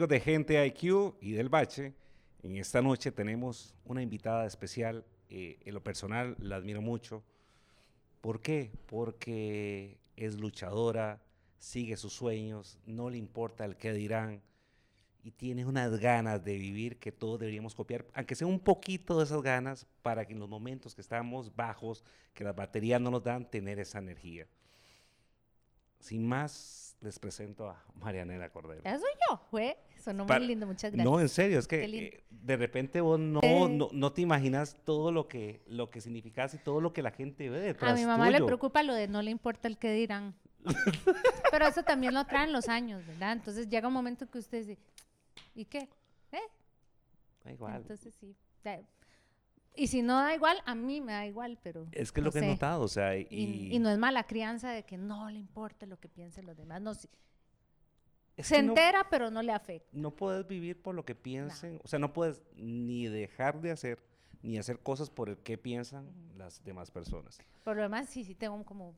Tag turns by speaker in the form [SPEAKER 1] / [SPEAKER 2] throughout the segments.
[SPEAKER 1] amigos de Gente IQ y del Bache, en esta noche tenemos una invitada especial. eh, en lo personal la admiro mucho. ¿Por qué? Porque es luchadora, sigue sus sueños, no le importa el qué dirán y tiene unas ganas de vivir que todos deberíamos copiar, aunque sea un poquito de esas ganas para que en los momentos que estamos bajos, que las baterías no nos dan, tener esa energía. Sin más, les presento a Marianela Cordero.
[SPEAKER 2] Eso yo, fue. Sonó muy lindo, muchas gracias.
[SPEAKER 1] No, en serio, es que eh, de repente vos no,
[SPEAKER 2] Eh.
[SPEAKER 1] no, no te imaginas todo lo que, lo que significas y todo lo que la gente ve detrás
[SPEAKER 2] a mi mamá le preocupa lo de no le importa el que dirán. Pero eso también lo traen los años, ¿verdad? Entonces llega un momento que usted dice, ¿y qué? ¿Eh?
[SPEAKER 1] Da igual.
[SPEAKER 2] Entonces sí. da- Y si no da igual, a mí me da igual, pero.
[SPEAKER 1] es que es
[SPEAKER 2] no
[SPEAKER 1] lo que he notado, o sea, y,
[SPEAKER 2] Y, y no es mala crianza de que no le importe lo que piensen los demás. No, sí,
[SPEAKER 1] es
[SPEAKER 2] se
[SPEAKER 1] no-
[SPEAKER 2] entera, pero no le afecta.
[SPEAKER 1] no puedes vivir por lo que piensen, o sea, no puedes ni dejar de hacer, ni hacer cosas por el que piensan las demás personas.
[SPEAKER 2] Por lo demás, sí, sí tengo como...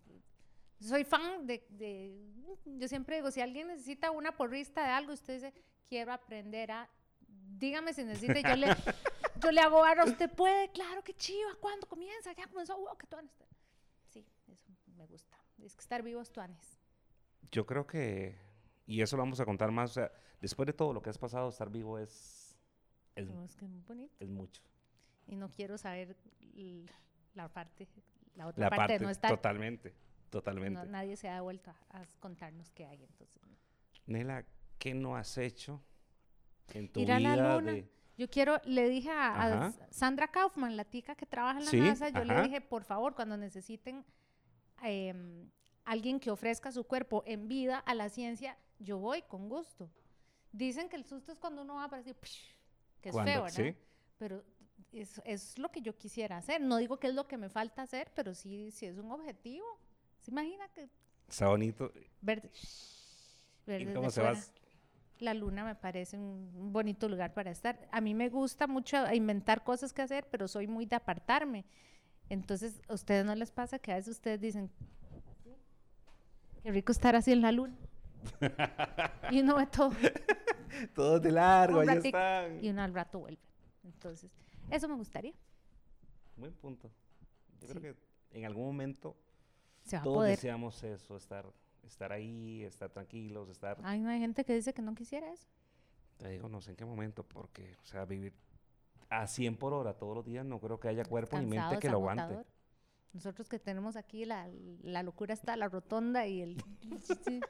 [SPEAKER 2] Soy fan de, de- Yo siempre digo, si alguien necesita una porrista de algo, usted dice, quiero aprender a... Dígame si necesita, yo le, yo le hago barra, usted puede, claro, que chiva, ¿cuándo comienza? Ya comenzó, wow, que tuanes. Sí, eso me gusta. Es que estar vivo es tuanes.
[SPEAKER 1] Yo creo que, y eso lo vamos a contar más, o sea, después de todo lo que has pasado, estar vivo es, es,
[SPEAKER 2] No, es que es muy bonito.
[SPEAKER 1] es mucho.
[SPEAKER 2] Y no quiero saber la parte, la otra
[SPEAKER 1] La
[SPEAKER 2] parte,
[SPEAKER 1] parte,
[SPEAKER 2] de no estar...
[SPEAKER 1] totalmente, totalmente.
[SPEAKER 2] no, nadie se ha vuelto a, a contarnos qué hay, entonces...
[SPEAKER 1] Nela, ¿qué no has hecho en tu
[SPEAKER 2] Ir a
[SPEAKER 1] vida
[SPEAKER 2] la luna.
[SPEAKER 1] de-
[SPEAKER 2] Yo quiero, le dije a, a Sandra Kaufman, la tica que trabaja en la
[SPEAKER 1] Sí,
[SPEAKER 2] NASA, yo le
[SPEAKER 1] ajá.
[SPEAKER 2] dije, por favor, cuando necesiten em, alguien que ofrezca su cuerpo en vida a la ciencia, yo voy con gusto. Dicen que el susto es cuando uno va para decir, que es feo, ¿verdad?
[SPEAKER 1] sí.
[SPEAKER 2] Pero es, es lo que yo quisiera hacer. No digo que es lo que me falta hacer, pero sí, sí es un objetivo. ¿Se imagina que
[SPEAKER 1] Está bonito.
[SPEAKER 2] ver, ver
[SPEAKER 1] ¿Y cómo se
[SPEAKER 2] fuera?
[SPEAKER 1] vas?
[SPEAKER 2] La luna me parece un bonito lugar para estar. A mí me gusta mucho inventar cosas que hacer, pero soy muy de apartarme. Entonces, ¿a ustedes no les pasa que a veces ustedes dicen, qué rico estar así en la luna? y uno ve todo.
[SPEAKER 1] Todos de largo,
[SPEAKER 2] ratico,
[SPEAKER 1] están.
[SPEAKER 2] Y uno al rato vuelve. Entonces, eso me gustaría.
[SPEAKER 1] Buen punto. Yo
[SPEAKER 2] Sí.
[SPEAKER 1] creo que en algún momento
[SPEAKER 2] Se
[SPEAKER 1] todos
[SPEAKER 2] poder.
[SPEAKER 1] deseamos eso, estar, estar ahí, estar tranquilos, estar...
[SPEAKER 2] Ay, no hay gente que dice que no quisiera eso.
[SPEAKER 1] Te digo, no sé en qué momento, porque, o sea, vivir a 100 por hora todos los días, no creo que haya cuerpo ni mente
[SPEAKER 2] Cansado,
[SPEAKER 1] que lo aguante.
[SPEAKER 2] Nosotros que tenemos aquí la, la locura está la rotonda y el... sí.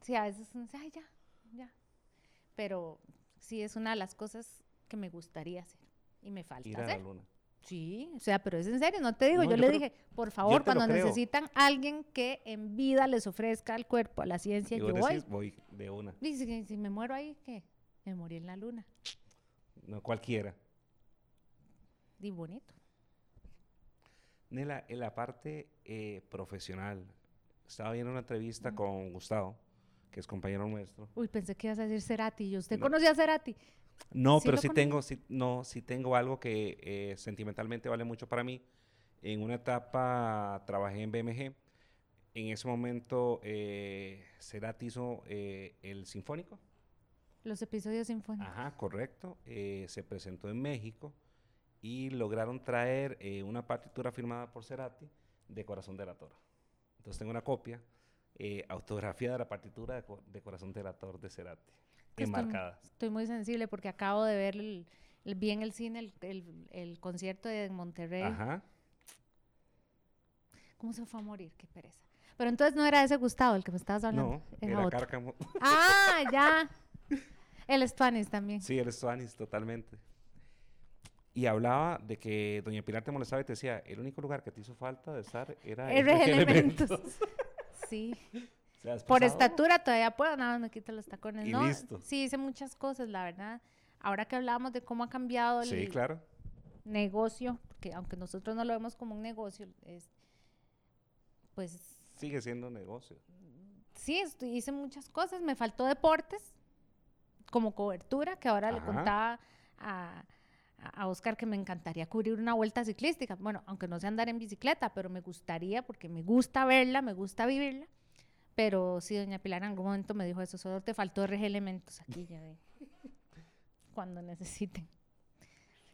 [SPEAKER 2] Sí, a veces ay, ya, ya. Pero sí es una de las cosas que me gustaría hacer y me falta
[SPEAKER 1] Ir a la
[SPEAKER 2] hacer.
[SPEAKER 1] luna.
[SPEAKER 2] Sí, o sea, pero es en serio, no te digo,
[SPEAKER 1] No,
[SPEAKER 2] yo,
[SPEAKER 1] yo
[SPEAKER 2] le
[SPEAKER 1] creo-
[SPEAKER 2] dije, por favor, cuando necesitan alguien que en vida les ofrezca al cuerpo, a la ciencia,
[SPEAKER 1] Y
[SPEAKER 2] yo voy.
[SPEAKER 1] voy de una,
[SPEAKER 2] Y si, si me muero ahí, ¿qué? Me morí en la luna.
[SPEAKER 1] no cualquiera.
[SPEAKER 2] Y bonito.
[SPEAKER 1] En la parte eh, profesional, estaba viendo una entrevista con Gustavo, que es compañero nuestro.
[SPEAKER 2] Uy, pensé que ibas a decir Cerati. Yo, ¿usted
[SPEAKER 1] No.
[SPEAKER 2] conocía a Cerati?
[SPEAKER 1] No,
[SPEAKER 2] Sí
[SPEAKER 1] pero sí
[SPEAKER 2] conocí.
[SPEAKER 1] tengo, sí, no, sí tengo algo que eh, sentimentalmente vale mucho para mí. En una etapa trabajé en BMG. En ese momento, eh, Cerati hizo eh, el Sinfónico.
[SPEAKER 2] Los episodios sinfónicos.
[SPEAKER 1] Ajá, correcto. Se presentó en México y lograron traer eh, una partitura firmada por Cerati de Corazón Delator. Entonces tengo una copia eh, autografía de la partitura de, Co- de Corazón Delator de Cerati,
[SPEAKER 2] estoy-
[SPEAKER 1] enmarcada.
[SPEAKER 2] Estoy muy sensible porque acabo de ver el, el- vi en el cine el, el- el concierto de Monterrey.
[SPEAKER 1] Ajá.
[SPEAKER 2] ¿Cómo se fue a morir? Qué pereza. Pero entonces no era ese Gustavo el que me estabas hablando.
[SPEAKER 1] No,
[SPEAKER 2] era
[SPEAKER 1] era
[SPEAKER 2] otro.
[SPEAKER 1] Cárcamo.
[SPEAKER 2] Ah, ya. El Spanish también.
[SPEAKER 1] Sí, eres Suanis, totalmente. Y hablaba de que Doña Pilar te molestaba y te decía, el único lugar que te hizo falta de estar era
[SPEAKER 2] R
[SPEAKER 1] Eje
[SPEAKER 2] elementos. Sí. Por estatura todavía puedo, nada más me quito los tacones.
[SPEAKER 1] Y
[SPEAKER 2] no,
[SPEAKER 1] listo.
[SPEAKER 2] Sí, hice muchas cosas, la verdad. Ahora que hablábamos de cómo ha cambiado el
[SPEAKER 1] Sí, claro.
[SPEAKER 2] negocio, porque aunque nosotros no lo vemos como un negocio, es, pues
[SPEAKER 1] Sigue siendo negocio.
[SPEAKER 2] sí, hice muchas cosas. Me faltó deportes como cobertura, que ahora le contaba a, a- Oscar que me encantaría cubrir una vuelta ciclística. Bueno, aunque no sé andar en bicicleta, pero me gustaría porque me gusta verla, me gusta vivirla. Pero sí, doña Pilar en algún momento me dijo eso, solo te faltó RG Elementos aquí, ya ve. Cuando necesiten.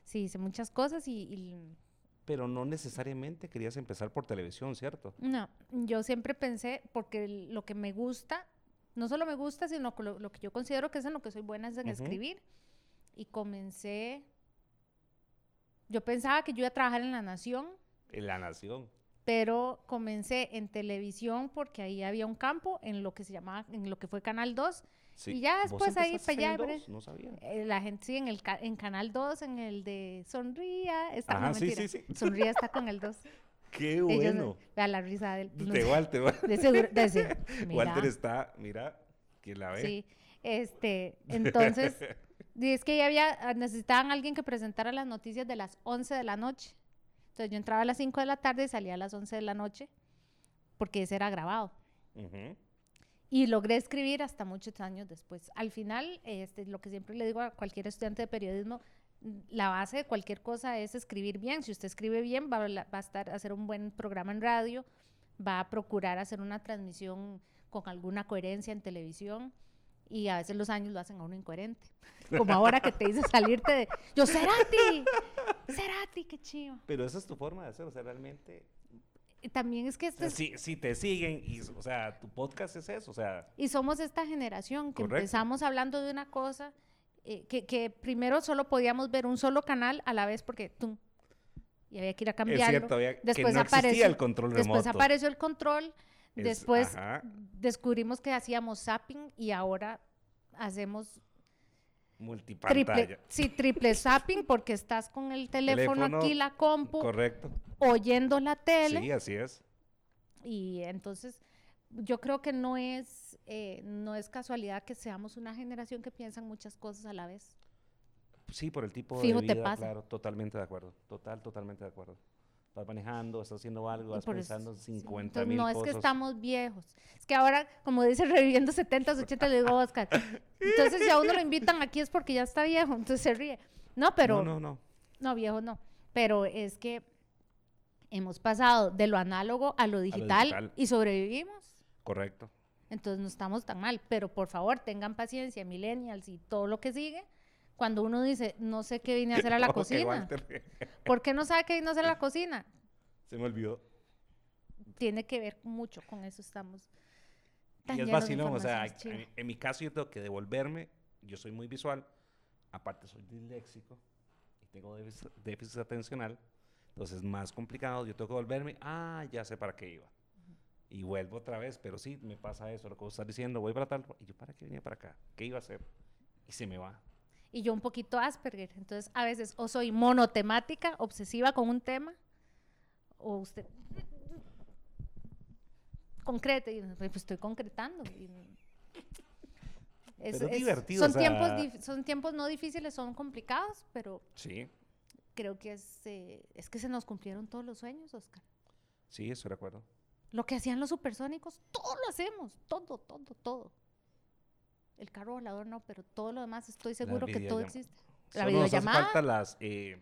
[SPEAKER 2] Sí, hice muchas cosas y, y
[SPEAKER 1] Pero no necesariamente querías empezar por televisión, ¿cierto?
[SPEAKER 2] no, yo siempre pensé, porque lo que me gusta, no solo me gusta, sino lo, lo que yo considero que es en lo que soy buena es en
[SPEAKER 1] Ujú.
[SPEAKER 2] escribir. Y comencé, yo pensaba que yo iba a trabajar en La Nación,
[SPEAKER 1] En La Nación.
[SPEAKER 2] pero comencé en televisión porque ahí había un campo en lo que se llamaba, en lo que fue Canal 2.
[SPEAKER 1] Sí.
[SPEAKER 2] Y ya
[SPEAKER 1] ¿Vos
[SPEAKER 2] después ahí para allá.
[SPEAKER 1] No sabía.
[SPEAKER 2] Eh, la gente sí, en, el ca- en Canal 2, en el de Sonría, está,
[SPEAKER 1] Ajá,
[SPEAKER 2] no,
[SPEAKER 1] sí, sí, sí.
[SPEAKER 2] Sonría está con el 2.
[SPEAKER 1] Qué bueno.
[SPEAKER 2] vea la risa del... no
[SPEAKER 1] De Walter. Wa-
[SPEAKER 2] de seguro, de ese,
[SPEAKER 1] Walter está, mira, ¿quién la ve?
[SPEAKER 2] Sí, este, entonces, y es que ya había, ah, necesitaban alguien que presentara las noticias de las 11 de la noche. Entonces yo entraba a las 5 de la tarde y salía a las 11 de la noche, porque ese era grabado. Y logré escribir hasta muchos años después. Al final, este, lo que siempre le digo a cualquier estudiante de periodismo, la base de cualquier cosa es escribir bien. Si usted escribe bien, va a, va a estar, hacer un buen programa en radio, va a procurar hacer una transmisión con alguna coherencia en televisión y a veces los años lo hacen a uno incoherente. Como ahora que te dice salirte de... Yo, Cerati, Cerati, qué chido.
[SPEAKER 1] Pero esa es tu forma de hacer, o sea, realmente.
[SPEAKER 2] También es que
[SPEAKER 1] o
[SPEAKER 2] este
[SPEAKER 1] sea,
[SPEAKER 2] es-
[SPEAKER 1] si, si te siguen, y, o sea, tu podcast es eso, o sea,
[SPEAKER 2] Y somos esta generación que
[SPEAKER 1] Correcto.
[SPEAKER 2] empezamos hablando de una cosa eh, que, que primero solo podíamos ver un solo canal a la vez porque tum, y había que ir a
[SPEAKER 1] es
[SPEAKER 2] cambiarlo.
[SPEAKER 1] cierto, había- que
[SPEAKER 2] Después
[SPEAKER 1] no existía
[SPEAKER 2] apareció-
[SPEAKER 1] el control
[SPEAKER 2] Después
[SPEAKER 1] remoto.
[SPEAKER 2] apareció el control,
[SPEAKER 1] Es-
[SPEAKER 2] después
[SPEAKER 1] ajá,
[SPEAKER 2] descubrimos que hacíamos zapping y ahora hacemos
[SPEAKER 1] multipantalla.
[SPEAKER 2] triple, sí, triple zapping porque estás con el teléfono,
[SPEAKER 1] Teléfono,
[SPEAKER 2] aquí, la compu,
[SPEAKER 1] Correcto.
[SPEAKER 2] oyendo la tele.
[SPEAKER 1] Sí, así es.
[SPEAKER 2] Y entonces yo creo que no es, eh, no es casualidad que seamos una generación que piensa en muchas cosas a la vez.
[SPEAKER 1] Sí, por el tipo
[SPEAKER 2] Fijo
[SPEAKER 1] de
[SPEAKER 2] te
[SPEAKER 1] vida,
[SPEAKER 2] pasa.
[SPEAKER 1] claro, totalmente de acuerdo. Total, totalmente de acuerdo. Vas manejando, estás haciendo algo,
[SPEAKER 2] eso-
[SPEAKER 1] pensando en
[SPEAKER 2] sí,
[SPEAKER 1] 50
[SPEAKER 2] entonces,
[SPEAKER 1] mil
[SPEAKER 2] no
[SPEAKER 1] cosas.
[SPEAKER 2] es que estamos viejos. Es que ahora, como dice, reviviendo 70s, 80 le digo, Oscar. Entonces, si a uno lo invitan aquí es porque ya está viejo, entonces se ríe. No, pero,
[SPEAKER 1] No,
[SPEAKER 2] no,
[SPEAKER 1] no, no.
[SPEAKER 2] viejo no. Pero es que hemos pasado de lo análogo a lo digital,
[SPEAKER 1] digital.
[SPEAKER 2] y sobrevivimos.
[SPEAKER 1] Correcto.
[SPEAKER 2] Entonces no estamos tan mal. Pero por favor, tengan paciencia, millennials y todo lo que sigue. Cuando uno dice, no sé qué vine a hacer a la cocina. ¿Por qué no sabe qué vine a hacer a la cocina?
[SPEAKER 1] Se me olvidó.
[SPEAKER 2] Tiene que ver mucho con eso. Estamos tan
[SPEAKER 1] Y es vacilón, o sea, en, en mi caso yo tengo que devolverme, yo soy muy visual, aparte soy disléxico y tengo déficit, déficit atencional, entonces es más complicado, yo tengo que volverme, ah, ya sé para qué iba. Y vuelvo otra vez, pero sí, me pasa eso, lo que vos estás diciendo, voy para tal, y yo, ¿para qué venía para acá? ¿Qué iba a hacer? Y se me va.
[SPEAKER 2] Y yo un poquito Asperger. Entonces, a veces o soy monotemática, obsesiva con un tema, o usted concrete, y pues estoy concretando. y- Es-
[SPEAKER 1] Pero es divertido,
[SPEAKER 2] Son,
[SPEAKER 1] o sea-
[SPEAKER 2] tiempos, son tiempos no difíciles, son complicados, pero
[SPEAKER 1] Sí,
[SPEAKER 2] creo que es, eh, es que se nos cumplieron todos los sueños, Oscar.
[SPEAKER 1] sí, eso recuerdo.
[SPEAKER 2] Lo que hacían los supersónicos, todo lo hacemos, todo, todo, todo. El carro volador no, pero todo lo demás estoy seguro que todo existe. La
[SPEAKER 1] Solo nos hace
[SPEAKER 2] videollamada.
[SPEAKER 1] falta las, eh,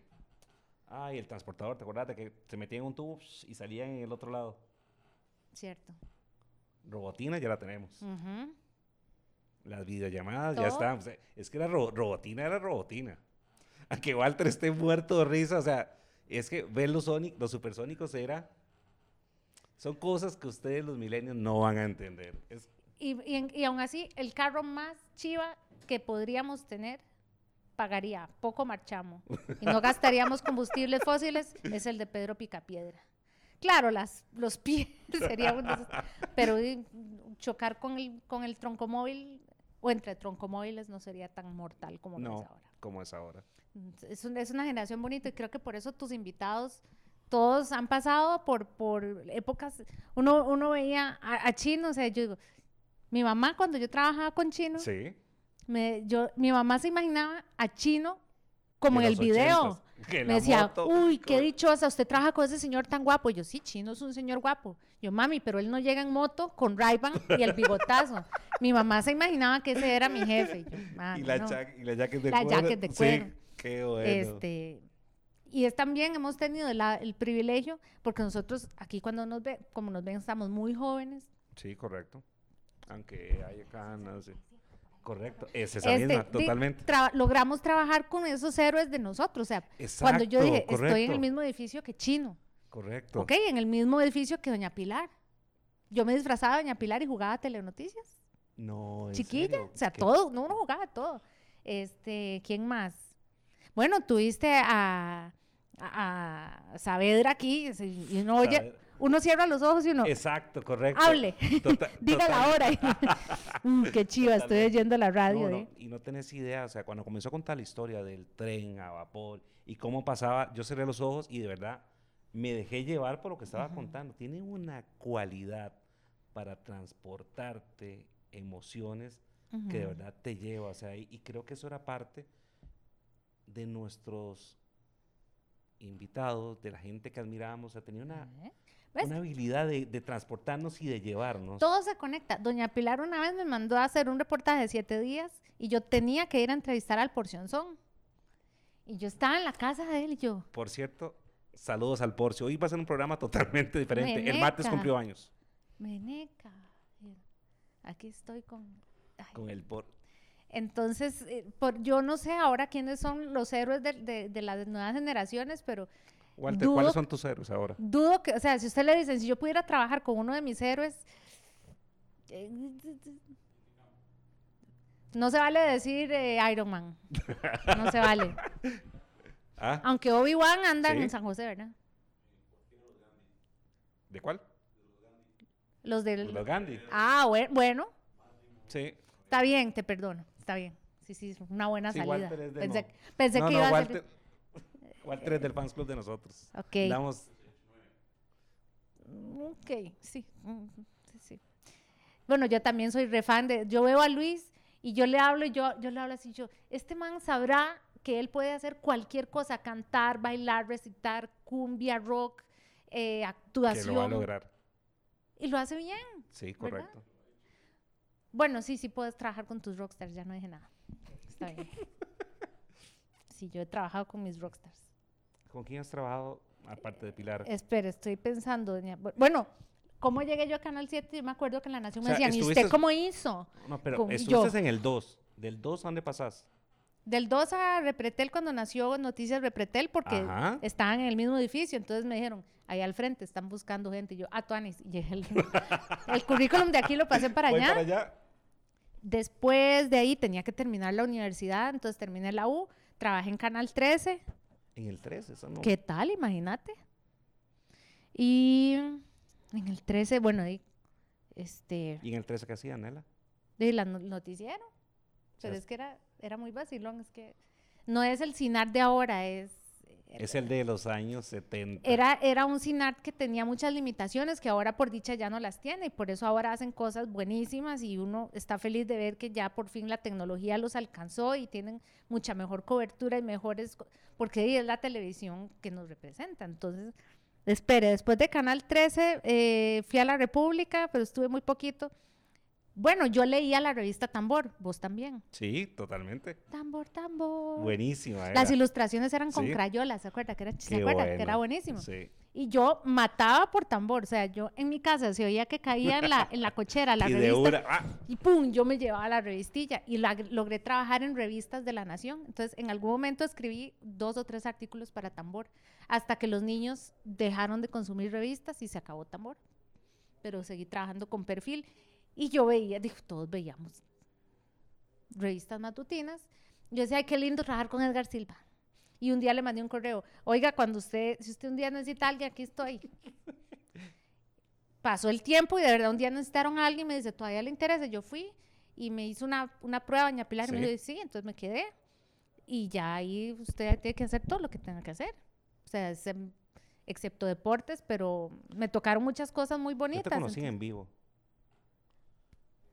[SPEAKER 1] ay, el transportador, ¿te acuerdas de que se metían en un tubo y salían en el otro lado?
[SPEAKER 2] Cierto.
[SPEAKER 1] Robotina ya la tenemos. Las videollamadas ya están. o sea, es que la ro- robotina era robotina. Aunque Walter esté muerto de risa, o sea, es que ver los, sonic, los supersónicos era. Son cosas que ustedes, los milenios, no van a entender. Es,
[SPEAKER 2] Y, y, y aún así, el carro más chiva que podríamos tener pagaría poco marchamo y no gastaríamos combustibles fósiles es el de Pedro Picapiedra. Claro, las, los pies sería un pero chocar con el, con el troncomóvil o entre troncomóviles no sería tan mortal como
[SPEAKER 1] no,
[SPEAKER 2] es ahora.
[SPEAKER 1] como es ahora.
[SPEAKER 2] Es, un- es una generación bonita y creo que por eso tus invitados todos han pasado por, por épocas. Uno, uno veía a, a Chino, o sea, yo digo, mi mamá cuando yo trabajaba con Chino,
[SPEAKER 1] Sí.
[SPEAKER 2] me, yo, mi mamá se imaginaba a Chino como en el video.
[SPEAKER 1] 80s, que
[SPEAKER 2] Me decía,
[SPEAKER 1] moto,
[SPEAKER 2] uy, qué
[SPEAKER 1] co-
[SPEAKER 2] dichosa, usted trabaja con ese señor tan guapo. Yo, sí, Chino es un señor guapo. Yo, mami, pero él no llega en moto con ray y el bigotazo. mi mamá se imaginaba que ese era mi jefe. Y, yo,
[SPEAKER 1] Y
[SPEAKER 2] "Mami,
[SPEAKER 1] la,
[SPEAKER 2] no".
[SPEAKER 1] cha- y la jacket de
[SPEAKER 2] La
[SPEAKER 1] cuero.
[SPEAKER 2] jacket de
[SPEAKER 1] sí,
[SPEAKER 2] cuero.
[SPEAKER 1] qué bueno.
[SPEAKER 2] Este, y es también hemos tenido la- el privilegio, porque nosotros aquí cuando nos ve, como nos ven, estamos muy jóvenes,
[SPEAKER 1] Sí, correcto. Aunque haya canas. sí. Correcto, es esa
[SPEAKER 2] Este,
[SPEAKER 1] misma, totalmente.
[SPEAKER 2] tra- logramos trabajar con esos héroes de nosotros. O sea, cuando yo dije, estoy en el mismo edificio que Chino,
[SPEAKER 1] Correcto.
[SPEAKER 2] ¿ok? En el mismo edificio que Doña Pilar. Yo me disfrazaba de Doña Pilar y jugaba Telenoticias.
[SPEAKER 1] No, ¿en
[SPEAKER 2] Chiquilla,
[SPEAKER 1] serio?
[SPEAKER 2] o sea,
[SPEAKER 1] ¿Qué?
[SPEAKER 2] todo, no, uno jugaba todo. Este, ¿quién más? Bueno, tuviste a, a, a Saavedra aquí, y uno oye, uno cierra los ojos y uno,
[SPEAKER 1] Exacto, correcto.
[SPEAKER 2] hable,
[SPEAKER 1] Tota-
[SPEAKER 2] diga la
[SPEAKER 1] total-
[SPEAKER 2] hora. Mm, qué chiva, estoy oyendo la radio.
[SPEAKER 1] No, no,
[SPEAKER 2] ¿eh?
[SPEAKER 1] y no tenés idea, o sea, cuando comenzó a contar la historia del tren a vapor y cómo pasaba, yo cerré los ojos y de verdad me dejé llevar por lo que estaba contando. Tiene una cualidad para transportarte emociones que de verdad te lleva, o sea, y, y creo que eso era parte de nuestros invitados, de la gente que admirábamos, o sea, tenía una,
[SPEAKER 2] ¿Eh? ¿Ves?
[SPEAKER 1] una habilidad de, de transportarnos y de llevarnos.
[SPEAKER 2] Todo se conecta. Doña Pilar una vez me mandó a hacer un reportaje de siete días y yo tenía que ir a entrevistar al Porcionzón. Y yo estaba en la casa de él y yo,
[SPEAKER 1] Por cierto, saludos al Porcio. Hoy va a ser un programa totalmente diferente. El martes
[SPEAKER 2] Meneca.
[SPEAKER 1] cumplió años
[SPEAKER 2] Meneca, aquí estoy con... ay,
[SPEAKER 1] con el por.
[SPEAKER 2] Entonces, eh, por, yo no sé ahora quiénes son los héroes de, de- de las nuevas generaciones, pero
[SPEAKER 1] Walter,
[SPEAKER 2] Dudo-
[SPEAKER 1] ¿cuáles son tus héroes ahora?
[SPEAKER 2] dudo que, o sea, si usted le dicen, si yo pudiera trabajar con uno de mis héroes, eh, no se vale decir eh, Iron Man, no se vale.
[SPEAKER 1] ¿Ah?
[SPEAKER 2] Aunque Obi-Wan anda
[SPEAKER 1] Sí.
[SPEAKER 2] en San José, ¿verdad?
[SPEAKER 1] ¿De cuál?
[SPEAKER 2] Los del...
[SPEAKER 1] Los Gandhi.
[SPEAKER 2] Ah, bue- bueno,
[SPEAKER 1] Sí.
[SPEAKER 2] está bien, te perdono, está bien. Sí, sí, una buena
[SPEAKER 1] Sí,
[SPEAKER 2] salida.
[SPEAKER 1] Walter es de
[SPEAKER 2] pensé
[SPEAKER 1] no.
[SPEAKER 2] pensé
[SPEAKER 1] no,
[SPEAKER 2] que
[SPEAKER 1] no,
[SPEAKER 2] iba a ser...
[SPEAKER 1] Walter es del fans club de nosotros.
[SPEAKER 2] Ok.
[SPEAKER 1] Damos,
[SPEAKER 2] Ok, sí, mm, sí, sí. Bueno, yo también soy re fan de, yo veo a Luis y yo le hablo y yo, yo le hablo así, yo, este man sabrá que él puede hacer cualquier cosa, cantar, bailar, recitar, cumbia, rock, eh,
[SPEAKER 1] que
[SPEAKER 2] actuación.
[SPEAKER 1] lo va a lograr.
[SPEAKER 2] Y lo hace bien.
[SPEAKER 1] Sí,
[SPEAKER 2] ¿Verdad?
[SPEAKER 1] correcto.
[SPEAKER 2] Bueno, sí, sí puedes trabajar con tus rockstars, ya no dije nada. Está bien. Sí, yo he trabajado con mis rockstars.
[SPEAKER 1] ¿Con quién has trabajado aparte de Pilar?
[SPEAKER 2] Espera, estoy pensando. doña- bu- Bueno, ¿cómo llegué yo a Canal 7? Yo me acuerdo que en La Nación
[SPEAKER 1] O sea,
[SPEAKER 2] me decían, ¿y usted cómo hizo?
[SPEAKER 1] No, pero
[SPEAKER 2] con-
[SPEAKER 1] estuviste
[SPEAKER 2] yo.
[SPEAKER 1] en el 2. ¿Del 2 a dónde pasás?
[SPEAKER 2] Del 2 a Repretel, cuando nació Noticias Repretel, porque
[SPEAKER 1] Ajá.
[SPEAKER 2] estaban en el mismo edificio, entonces me dijeron, ahí al frente están buscando gente. Y yo, ah, Tuanis. Y el, el currículum de aquí lo pasé para allá.
[SPEAKER 1] para allá.
[SPEAKER 2] Después de ahí tenía que terminar la universidad, entonces terminé la U, trabajé en Canal 13.
[SPEAKER 1] En el 3, eso no.
[SPEAKER 2] ¿Qué tal? Imagínate. Y en el 13, bueno, ahí, este,
[SPEAKER 1] ¿Y en el 13 qué hacía, Nela?
[SPEAKER 2] de la no- noticiero. Pero es que era, era muy vacilón, es que no es el CINAR de ahora, es...
[SPEAKER 1] Es el de los años 70.
[SPEAKER 2] Era, era un CINAR que tenía muchas limitaciones, que ahora por dicha ya no las tiene, y por eso ahora hacen cosas buenísimas y uno está feliz de ver que ya por fin la tecnología los alcanzó y tienen mucha mejor cobertura y mejores, porque es la televisión que nos representa. Entonces, espere, después de Canal 13 eh, fui a la República, pero estuve muy poquito. Bueno, yo leía la revista Tambor, vos también.
[SPEAKER 1] Sí, totalmente.
[SPEAKER 2] Tambor, tambor.
[SPEAKER 1] Buenísima.
[SPEAKER 2] Las
[SPEAKER 1] era.
[SPEAKER 2] ilustraciones eran con
[SPEAKER 1] Sí.
[SPEAKER 2] crayolas, ¿se acuerda? Que era, ¿se acuerda? Que era
[SPEAKER 1] bueno.
[SPEAKER 2] buenísimo.
[SPEAKER 1] Sí.
[SPEAKER 2] Y yo mataba por tambor, o sea, yo en mi casa se oía que caía en la, en la cochera la
[SPEAKER 1] y
[SPEAKER 2] revista
[SPEAKER 1] ah,
[SPEAKER 2] y pum, yo me llevaba la revistilla y la- logré trabajar en revistas de la Nación. Entonces, en algún momento escribí dos o tres artículos para tambor, hasta que los niños dejaron de consumir revistas y se acabó tambor. Pero seguí trabajando con perfil y yo veía, dijo, todos veíamos revistas matutinas. Yo decía, ay, qué lindo trabajar con Edgar Silva. Y un día le mandé un correo, oiga, cuando usted, si usted un día necesita a alguien, aquí estoy. Pasó el tiempo y de verdad un día necesitaron a alguien, me dice, todavía le interesa. Yo fui y me hizo una, una prueba, doña Pilar, y me
[SPEAKER 1] Sí.
[SPEAKER 2] dijo, sí, entonces me quedé. Y ya ahí usted tiene que hacer todo lo que tenga que hacer. O sea, excepto deportes, pero me tocaron muchas cosas muy
[SPEAKER 1] yo
[SPEAKER 2] bonitas.
[SPEAKER 1] te conocí
[SPEAKER 2] entonces-
[SPEAKER 1] en vivo.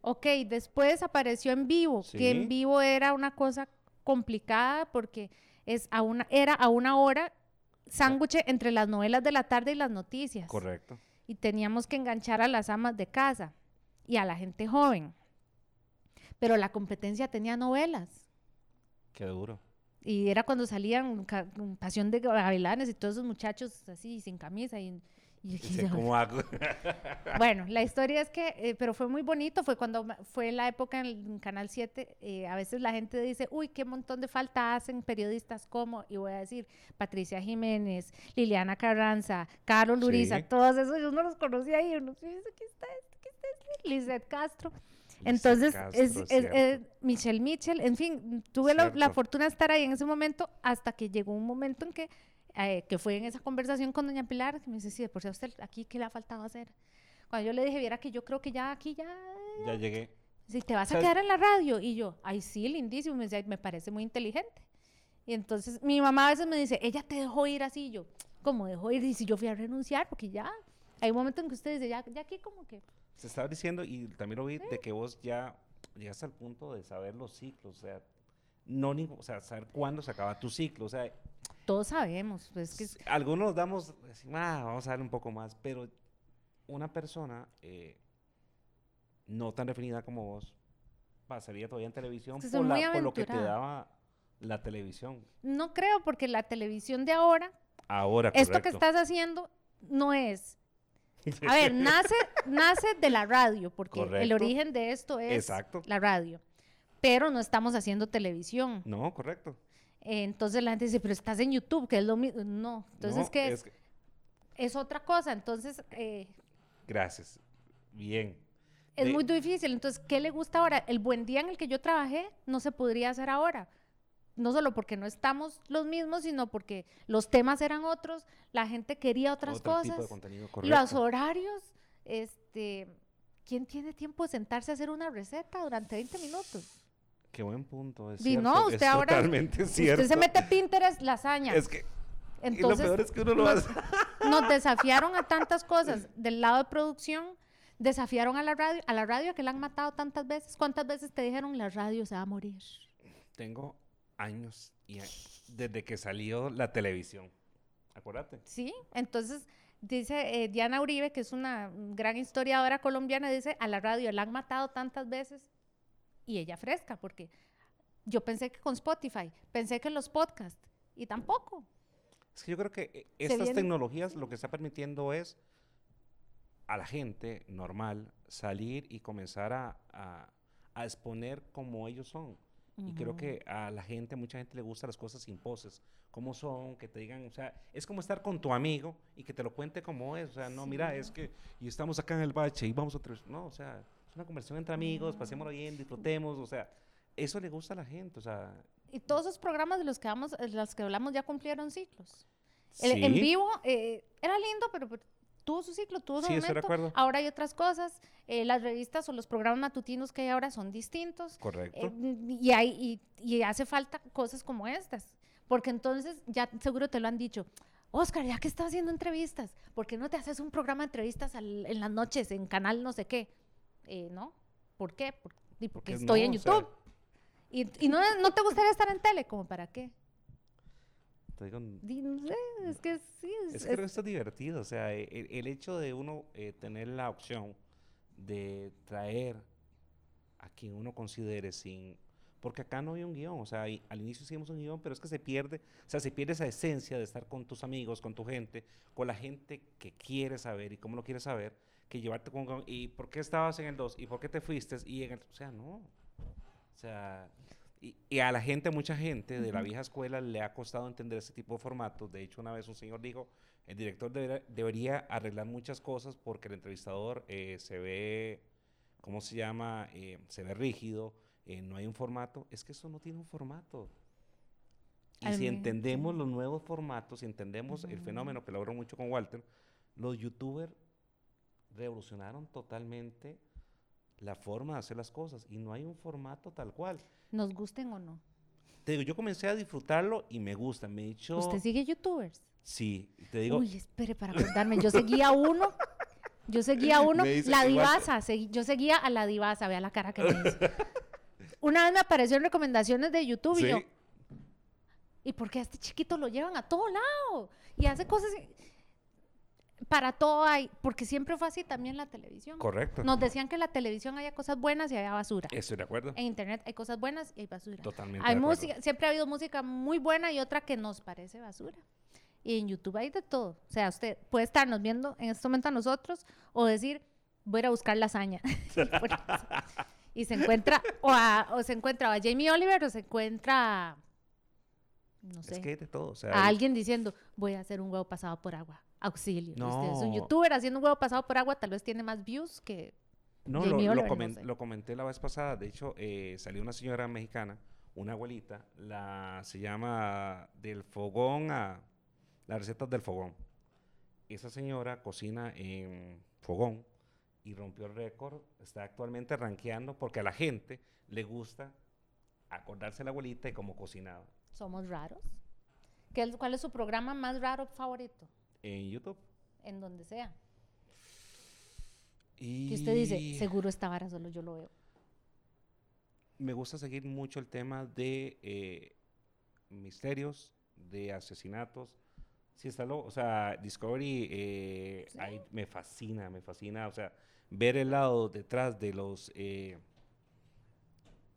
[SPEAKER 2] Ok, después apareció en vivo, que en vivo era una cosa complicada porque es a una, era a una hora sándwich entre las novelas de la tarde y las noticias.
[SPEAKER 1] Correcto.
[SPEAKER 2] Y teníamos que enganchar a las amas de casa y a la gente joven. Pero la competencia tenía novelas.
[SPEAKER 1] Qué duro.
[SPEAKER 2] Y era cuando salían Pasión de Gavilanes y todos esos muchachos así, sin camisa. Y, Y yo,
[SPEAKER 1] Dice,
[SPEAKER 2] "¿Qué
[SPEAKER 1] ¿Cómo hago?
[SPEAKER 2] bueno, la historia es que, eh, pero fue muy bonito, fue cuando fue la época en, el Canal 7, eh, a veces la gente dice, uy, qué montón de falta hacen periodistas como, y voy a decir, Patricia Jiménez, Liliana Carranza, Carlos Luriza,
[SPEAKER 1] Sí.
[SPEAKER 2] todos esos, yo no los conocía uno, "Sí, aquí está este, aquí está este", Lizeth Castro. Entonces,
[SPEAKER 1] Castro,
[SPEAKER 2] es,
[SPEAKER 1] es
[SPEAKER 2] es- es Michelle Mitchell, en fin, tuve la, la fortuna de estar ahí en ese momento hasta que llegó un momento en que, eh, que fue en esa conversación con doña Pilar, que me dice, sí, de por si a usted aquí, ¿qué le ha faltado hacer? Cuando yo le dije, viera que yo creo que ya aquí ya,
[SPEAKER 1] Ya llegué.
[SPEAKER 2] si te vas a
[SPEAKER 1] ¿Sabes?
[SPEAKER 2] quedar en la radio. Y yo, ay, sí, lindísimo, me, decía, me parece muy inteligente. Y entonces mi mamá a veces me dice, ella te dejó ir así, y yo, ¿cómo dejó ir? Y si yo fui a renunciar, porque ya, hay un momento en que usted dice, ya, ya aquí como que...
[SPEAKER 1] Se estaba diciendo, y también lo vi, de que vos ya llegaste al punto de saber los ciclos, o sea, no ni, o sea, saber cuándo se acaba tu ciclo, o sea,
[SPEAKER 2] Todos sabemos, pues que
[SPEAKER 1] algunos nos damos, decimos, ah, vamos a darle un poco más, pero una persona eh, no tan definida como vos pasaría todavía en televisión por, la- lo que te daba la televisión.
[SPEAKER 2] no creo, porque la televisión de ahora,
[SPEAKER 1] Ahora,
[SPEAKER 2] esto que
[SPEAKER 1] correcto.
[SPEAKER 2] estás haciendo no es... A ver, nace, nace de la radio, porque el
[SPEAKER 1] Correcto.
[SPEAKER 2] origen de esto es
[SPEAKER 1] Exacto.
[SPEAKER 2] la radio. Pero no estamos haciendo televisión.
[SPEAKER 1] No, correcto.
[SPEAKER 2] Eh, Entonces la gente dice, pero estás en YouTube, que es lo mismo. No, entonces
[SPEAKER 1] No,
[SPEAKER 2] ¿qué es?
[SPEAKER 1] es que-
[SPEAKER 2] Es otra cosa. Entonces eh,
[SPEAKER 1] Gracias. Bien.
[SPEAKER 2] es
[SPEAKER 1] De-
[SPEAKER 2] muy difícil. Entonces, ¿qué le gusta ahora? El buen día en el que yo trabajé no se podría hacer ahora. No solo porque no estamos los mismos, sino porque los temas eran otros, la gente quería otras
[SPEAKER 1] otro tipo de
[SPEAKER 2] cosas, los horarios, este, ¿quién tiene tiempo de sentarse a hacer una receta durante 20 minutos?
[SPEAKER 1] Qué buen punto. Es cierto,
[SPEAKER 2] no,
[SPEAKER 1] es
[SPEAKER 2] usted ahora-
[SPEAKER 1] totalmente cierto.
[SPEAKER 2] Usted se mete Pinterest, lasaña.
[SPEAKER 1] Es que. y
[SPEAKER 2] Entonces,
[SPEAKER 1] lo peor es que uno lo
[SPEAKER 2] nos-
[SPEAKER 1] hace.
[SPEAKER 2] nos desafiaron a tantas cosas del lado de producción, desafiaron a la radio, a la radio que la han matado tantas veces. ¿Cuántas veces te dijeron la radio se va a morir?
[SPEAKER 1] Tengo años y a- desde que salió la televisión. Acuérdate.
[SPEAKER 2] Sí, entonces dice eh, Diana Uribe, que es una gran historiadora colombiana, dice, a la radio la han matado tantas veces y ella fresca, porque yo pensé que con Spotify, pensé que los podcasts, y tampoco.
[SPEAKER 1] Es que yo creo que eh, estas
[SPEAKER 2] viene-
[SPEAKER 1] tecnologías lo que está permitiendo es a la gente normal salir y comenzar a, a- a exponer como ellos son. Y creo que a la gente, mucha gente le gusta las cosas sin poses, como son, que te digan, o sea, es como estar con tu amigo y que te lo cuente como es, o sea, no, mira,
[SPEAKER 2] Sí.
[SPEAKER 1] es que, y estamos acá en el bache y vamos a tres, no, o sea, una conversación entre amigos, pasémoslo bien, disfrutemos, o sea, eso le gusta a la gente, o sea,
[SPEAKER 2] Y todos esos programas de los que, vamos, de los que hablamos ya cumplieron ciclos. El- En
[SPEAKER 1] sí,
[SPEAKER 2] vivo eh, era lindo, pero, pero tuvo su ciclo, tuvo su
[SPEAKER 1] Sí,
[SPEAKER 2] momento.
[SPEAKER 1] acuerdo.
[SPEAKER 2] Ahora hay otras cosas. eh, las revistas o los programas matutinos que hay ahora son distintos.
[SPEAKER 1] correcto.
[SPEAKER 2] eh, y, hay, y, y hace falta cosas como estas. Porque entonces, ya seguro te lo han dicho. Oscar, ya que estás haciendo entrevistas, ¿por qué no te haces un programa de entrevistas al- en las noches en canal no sé qué? Eh, ¿No? ¿Por qué? Por- y porque
[SPEAKER 1] Porque
[SPEAKER 2] estoy
[SPEAKER 1] no,
[SPEAKER 2] en
[SPEAKER 1] o sea-
[SPEAKER 2] YouTube. y y no, no te gustaría estar en tele, ¿como para qué? Di- no sé, es que sí, es,
[SPEAKER 1] Es que
[SPEAKER 2] es-
[SPEAKER 1] esto es divertido, o sea, e- el, el hecho de uno eh, tener la opción de traer a quien uno considere sin... Porque acá no hay un guion, o sea, y al inicio hicimos un guion, pero es que se pierde, o sea, se pierde esa esencia de estar con tus amigos, con tu gente, con la gente que quiere saber y cómo lo quiere saber, que llevarte con... ¿Y por qué estabas en el 2? ¿Y por qué te fuiste? Y en el, o sea, no. O sea, y, y a la gente, mucha gente de la vieja escuela le ha costado entender ese tipo de formatos. De hecho, una vez un señor dijo, el director debería, debería arreglar muchas cosas porque el entrevistador eh, se ve, ¿cómo se llama? Eh, se ve rígido, eh, no hay un formato. Es que eso no tiene un formato. Y
[SPEAKER 2] Al
[SPEAKER 1] si entendemos los nuevos formatos, si entendemos el fenómeno que logró mucho con Walter, los youtubers revolucionaron totalmente la forma de hacer las cosas y no hay un formato tal cual.
[SPEAKER 2] nos gusten o no.
[SPEAKER 1] Te digo, yo comencé a disfrutarlo y me gusta. Me he dicho.
[SPEAKER 2] ¿Usted sigue youtubers?
[SPEAKER 1] Sí, te digo.
[SPEAKER 2] Uy, espere para acordarme. Yo seguía a uno. Yo seguía a uno. La divasa. segui- yo seguía a la divasa. Vea la cara que me hizo. Una vez me apareció en recomendaciones de YouTube y yo, ¿y por qué a este chiquito lo llevan a todo lado? Y hace cosas. y- Para todo hay. Porque siempre fue así también la televisión.
[SPEAKER 1] correcto.
[SPEAKER 2] Nos decían que en la televisión había cosas buenas y había basura.
[SPEAKER 1] Estoy de acuerdo.
[SPEAKER 2] En internet hay cosas buenas y hay basura.
[SPEAKER 1] Totalmente.
[SPEAKER 2] Hay
[SPEAKER 1] de
[SPEAKER 2] música, siempre ha habido música muy buena y otra que nos parece basura. Y en YouTube hay de todo. O sea, usted puede estarnos viendo en este momento a nosotros o decir, voy a ir a buscar lasaña. y se encuentra, o, a- o se encuentra a Jamie Oliver o se encuentra, no sé,
[SPEAKER 1] Es que hay de todo. O sea,
[SPEAKER 2] a
[SPEAKER 1] hay-
[SPEAKER 2] alguien diciendo, voy a hacer un huevo pasado por agua. Auxilio. Usted es un
[SPEAKER 1] No.
[SPEAKER 2] youtuber haciendo un huevo pasado por agua, tal vez tiene más views que...
[SPEAKER 1] No, lo, lo
[SPEAKER 2] Oliver, no
[SPEAKER 1] comen-
[SPEAKER 2] sé.
[SPEAKER 1] lo comenté la vez pasada. De hecho, eh, salió una señora mexicana, una abuelita, la se llama del fogón a las recetas del fogón. Esa señora cocina en fogón y rompió el récord. Está actualmente rankeando porque a la gente le gusta acordarse de la abuelita y cómo cocinaba
[SPEAKER 2] Somos raros. ¿Qué ¿Cuál es su programa más raro favorito?
[SPEAKER 1] En YouTube.
[SPEAKER 2] En donde sea.
[SPEAKER 1] Y
[SPEAKER 2] Que usted dice, seguro esta vara solo yo lo veo.
[SPEAKER 1] me gusta seguir mucho el tema de eh, misterios, de asesinatos. Sí, está lo, o sea, Discovery eh,
[SPEAKER 2] Sí.
[SPEAKER 1] ahí me fascina, me fascina, o sea, ver el lado detrás de los eh,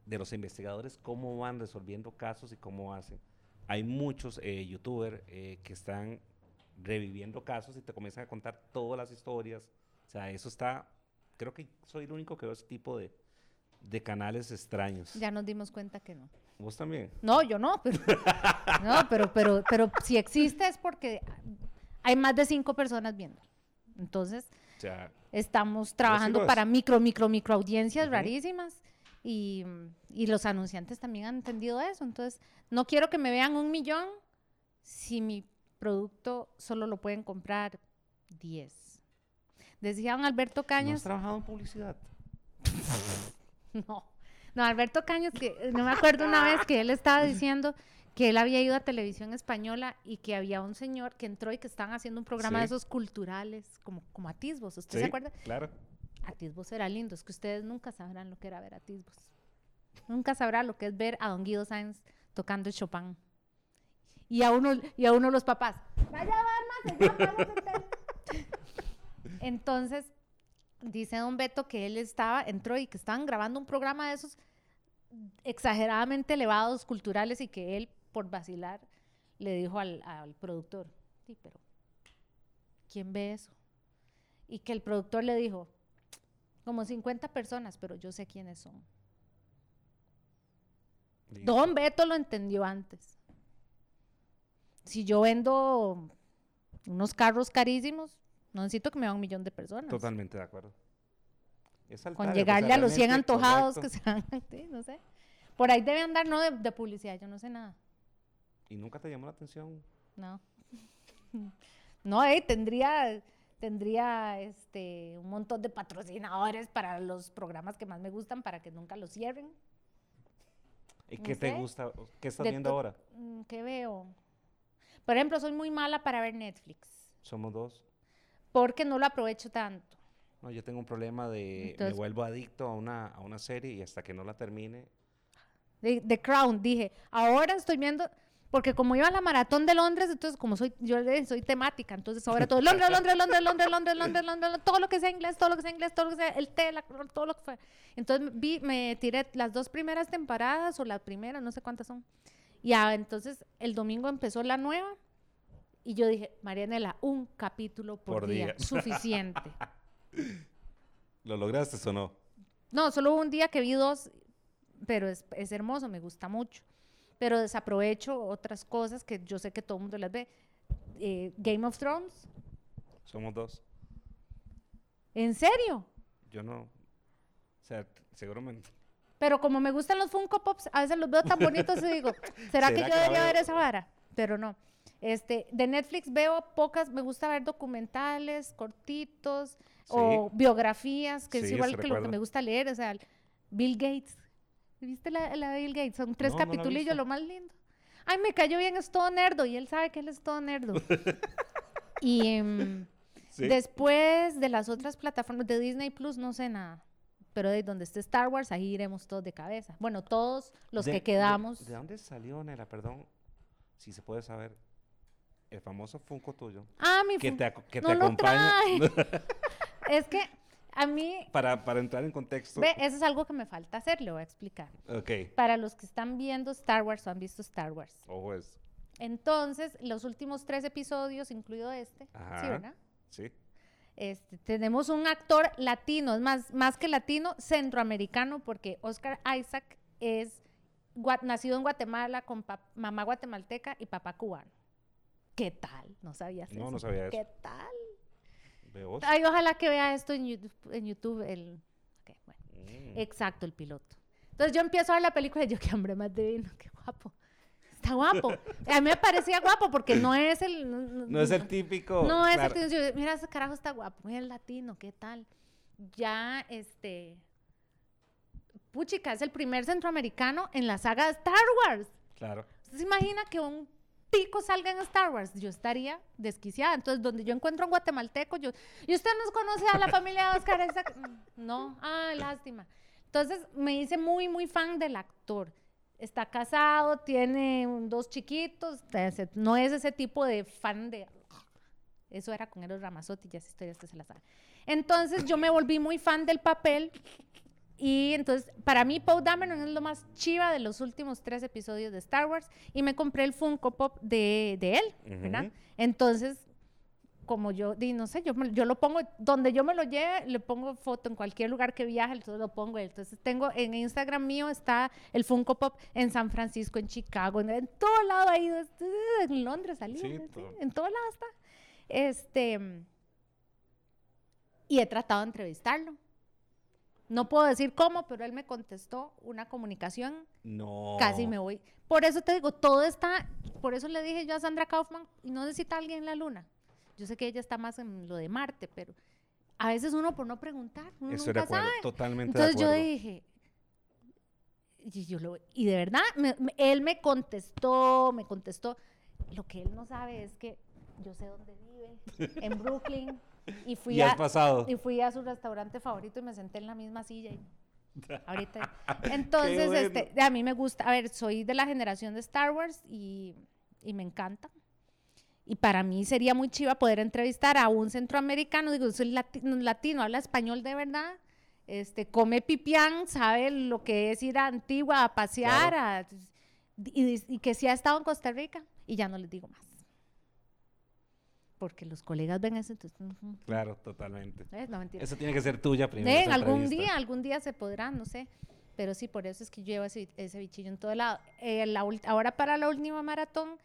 [SPEAKER 1] de los investigadores, cómo van resolviendo casos y cómo hacen. Hay muchos eh, youtubers que están reviviendo casos y te comienzan a contar todas las historias. O sea, eso está, creo que soy el único que veo ese tipo de, de canales extraños.
[SPEAKER 2] Ya nos dimos cuenta que no.
[SPEAKER 1] ¿Vos también?
[SPEAKER 2] No, yo no, pero, no, pero, pero, pero si existe es porque hay más de cinco personas viendo. Entonces,
[SPEAKER 1] O sea,
[SPEAKER 2] estamos trabajando para micro, micro, micro audiencias
[SPEAKER 1] Ujú.
[SPEAKER 2] rarísimas y, y los anunciantes también han entendido eso. Entonces, no quiero que me vean un millón si mi producto solo lo pueden comprar 10. Decía don Alberto
[SPEAKER 1] ¿no has
[SPEAKER 2] Cañas,
[SPEAKER 1] trabajado en publicidad?
[SPEAKER 2] no, no, Alberto Cañas, que eh, no me acuerdo una vez que él estaba diciendo que él había ido a televisión española y que había un señor que entró y que estaban haciendo un programa de esos culturales, como, como atisbos. ¿Usted se acuerda?
[SPEAKER 1] Claro.
[SPEAKER 2] Atisbos era lindo, es que ustedes nunca sabrán lo que era ver Atisbos. Nunca sabrán lo que es ver a don Guido Sáenz tocando Chopin. Y a uno, y a uno los papás, vaya a ver, ya págase usted". Entonces, dice don Beto que él estaba, entró y que estaban grabando un programa de esos exageradamente elevados, culturales, y que él, por vacilar, le dijo al, al productor, sí, pero ¿quién ve eso? Y que el productor le dijo, como 50 personas, pero yo sé quiénes son.
[SPEAKER 1] Listo.
[SPEAKER 2] Don Beto lo entendió antes. Si yo vendo unos carros carísimos, no necesito que me vean un millón de personas.
[SPEAKER 1] Totalmente de acuerdo. Es
[SPEAKER 2] Con
[SPEAKER 1] o
[SPEAKER 2] llegarle
[SPEAKER 1] sea,
[SPEAKER 2] a los 100
[SPEAKER 1] realmente,
[SPEAKER 2] antojados
[SPEAKER 1] correcto.
[SPEAKER 2] que se van, sí, no sé. Por ahí debe andar, no de, de publicidad, yo no sé nada.
[SPEAKER 1] ¿Y nunca te llamó la atención?
[SPEAKER 2] No. No, eh, tendría, tendría este, un montón de patrocinadores para los programas que más me gustan para que nunca los cierren.
[SPEAKER 1] ¿Y
[SPEAKER 2] No
[SPEAKER 1] qué te gusta? ¿Qué estás
[SPEAKER 2] De
[SPEAKER 1] viendo ahora?
[SPEAKER 2] Mm, ¿Qué veo? Por ejemplo, soy muy mala para ver Netflix
[SPEAKER 1] Somos dos.
[SPEAKER 2] porque no lo aprovecho tanto.
[SPEAKER 1] No, yo tengo un problema de...
[SPEAKER 2] Entonces-
[SPEAKER 1] me vuelvo adicto a una, a una serie y hasta que no la termine...
[SPEAKER 2] De, The Crown, dije, ahora estoy viendo, porque como iba a la maratón de Londres, entonces como soy, yo soy temática, entonces ahora todo, Londres, Londres, Londres, Londres, Londres, Londres, Londres, todo lo que sea inglés, todo lo que sea inglés, todo lo que sea el té, la- todo lo que fue. Entonces vi, me tiré las dos primeras temporadas o la primera, no sé cuántas son. Y ah, entonces el domingo empezó la nueva y yo dije, Marianela, un capítulo por,
[SPEAKER 1] Por
[SPEAKER 2] día,
[SPEAKER 1] día.
[SPEAKER 2] suficiente.
[SPEAKER 1] ¿Lo lograste o no?
[SPEAKER 2] No, solo hubo un día que vi dos, pero es, es hermoso, me gusta mucho. Pero desaprovecho otras cosas que yo sé que todo el mundo las ve. Eh, Game of Thrones,
[SPEAKER 1] Somos dos.
[SPEAKER 2] ¿en serio?
[SPEAKER 1] Yo no. O sea, seguramente.
[SPEAKER 2] Pero como me gustan los Funko Pops, a veces los veo tan bonitos y digo, ¿será, que
[SPEAKER 1] ¿Será
[SPEAKER 2] yo
[SPEAKER 1] que
[SPEAKER 2] debería ver esa vara? Pero no. Este, de Netflix veo pocas, me gusta ver documentales cortitos o biografías, que es igual que lo que me gusta leer, o sea, Bill Gates. ¿Viste la, la de Bill Gates? Son tres
[SPEAKER 1] No, no
[SPEAKER 2] capitulillos,
[SPEAKER 1] visto.
[SPEAKER 2] lo más lindo. Ay, me cayó bien, es todo nerdo y él sabe que él es todo nerdo. y em,
[SPEAKER 1] Sí.
[SPEAKER 2] después de las otras plataformas de Disney Plus, no sé nada. Pero de donde esté Star Wars, ahí iremos todos de cabeza. Bueno, todos los
[SPEAKER 1] De-
[SPEAKER 2] que quedamos.
[SPEAKER 1] De, dónde salió, Nela? Perdón, si se puede saber. El famoso Funko tuyo.
[SPEAKER 2] ah, mi
[SPEAKER 1] Que te, que
[SPEAKER 2] no
[SPEAKER 1] te
[SPEAKER 2] lo
[SPEAKER 1] acompaña.
[SPEAKER 2] Es que a mí,
[SPEAKER 1] para, para entrar en contexto.
[SPEAKER 2] ve, eso es algo que me falta hacer, le voy a explicar.
[SPEAKER 1] Ok.
[SPEAKER 2] Para los que están viendo Star Wars o han visto Star Wars,
[SPEAKER 1] Ojo es.
[SPEAKER 2] Entonces, los últimos tres episodios, incluido este, ¿sí,
[SPEAKER 1] Ajá.
[SPEAKER 2] verdad?
[SPEAKER 1] Sí.
[SPEAKER 2] Este, tenemos un actor latino, es más, más que latino, centroamericano, porque Oscar Isaac es nacido en Guatemala con mamá guatemalteca y papá cubano. ¿Qué tal? No sabías
[SPEAKER 1] No,
[SPEAKER 2] eso.
[SPEAKER 1] no sabía eso.
[SPEAKER 2] ¿Qué tal?
[SPEAKER 1] ¿Ve vos?
[SPEAKER 2] Ay, ojalá que vea esto en YouTube. En YouTube el... bueno.
[SPEAKER 1] Mm.
[SPEAKER 2] Exacto, el piloto. Entonces yo empiezo a ver la película y yo, qué hombre más divino, qué guapo. Está guapo. A mí me parecía guapo porque no es el...
[SPEAKER 1] No es el típico.
[SPEAKER 2] No, es
[SPEAKER 1] claro.
[SPEAKER 2] el tío, mira, ese carajo está guapo, mira el latino, ¿qué tal? Ya, este... Puchica, es el primer centroamericano en la saga de Star Wars.
[SPEAKER 1] Claro.
[SPEAKER 2] ¿Usted se imagina que un tico salga en Star Wars? Yo estaría desquiciada. Entonces, donde yo encuentro a un guatemalteco, yo... ¿Y usted nos conoce a la familia de Oscar Isaac? No, ah, lástima. Entonces, me hice muy, muy fan del actor. Está casado, tiene un- dos chiquitos, no es ese tipo de fan de... Eso era con Eros Ramazotti, ya esa historia usted se la sabe. Entonces, yo me volví muy fan del papel y entonces, para mí, Poe Dameron es lo más chiva de los últimos tres episodios de Star Wars. Y me compré el Funko Pop de, de él, ¿verdad? Entonces, como yo, di, no sé, yo, me- yo lo pongo, donde yo me lo lleve, le pongo foto en cualquier lugar que viaje, entonces lo pongo. Entonces, tengo en Instagram mío está el Funko Pop en San Francisco, en Chicago, en, en todo lado ahí, en Londres salió,
[SPEAKER 1] Sí,
[SPEAKER 2] en todo lado está. Este, y he tratado de entrevistarlo. No puedo decir cómo, pero él me contestó una comunicación,
[SPEAKER 1] No.
[SPEAKER 2] casi me voy. Por eso te digo, todo está, por eso le dije yo a Sandra Kaufman, no necesita alguien en la luna. Yo sé que ella está más en lo de Marte, pero a veces uno por no preguntar, uno
[SPEAKER 1] Estoy de
[SPEAKER 2] nunca
[SPEAKER 1] acuerdo.
[SPEAKER 2] sabe.
[SPEAKER 1] Totalmente
[SPEAKER 2] Entonces
[SPEAKER 1] de
[SPEAKER 2] yo dije, y, yo lo- y de verdad, me- me- él me contestó, me contestó. Lo que él no sabe es que yo sé dónde vive, en Brooklyn, y fui,
[SPEAKER 1] Y
[SPEAKER 2] a,
[SPEAKER 1] pasado.
[SPEAKER 2] y fui a su restaurante favorito y me senté en la misma silla. y- ahorita. Entonces,
[SPEAKER 1] bueno.
[SPEAKER 2] este, a mí me gusta, a ver, soy de la generación de Star Wars y, y me encanta. Y para mí sería muy chiva poder entrevistar a un centroamericano, digo, soy lati- latino, habla español de verdad, este, come pipián, sabe lo que es ir a Antigua a pasear, a- y, y que sí ha estado en Costa Rica, y ya no les digo más. Porque los colegas ven eso, entonces, ujú,
[SPEAKER 1] Claro, totalmente.
[SPEAKER 2] ¿ves? no mentira.
[SPEAKER 1] Eso tiene que ser tuya primero.
[SPEAKER 2] Eh, algún
[SPEAKER 1] entrevista.
[SPEAKER 2] día, algún día se podrá, no sé. Pero sí, por eso es que llevo ese, ese bichillo en todo lado. Eh, la ahora para la última maratón,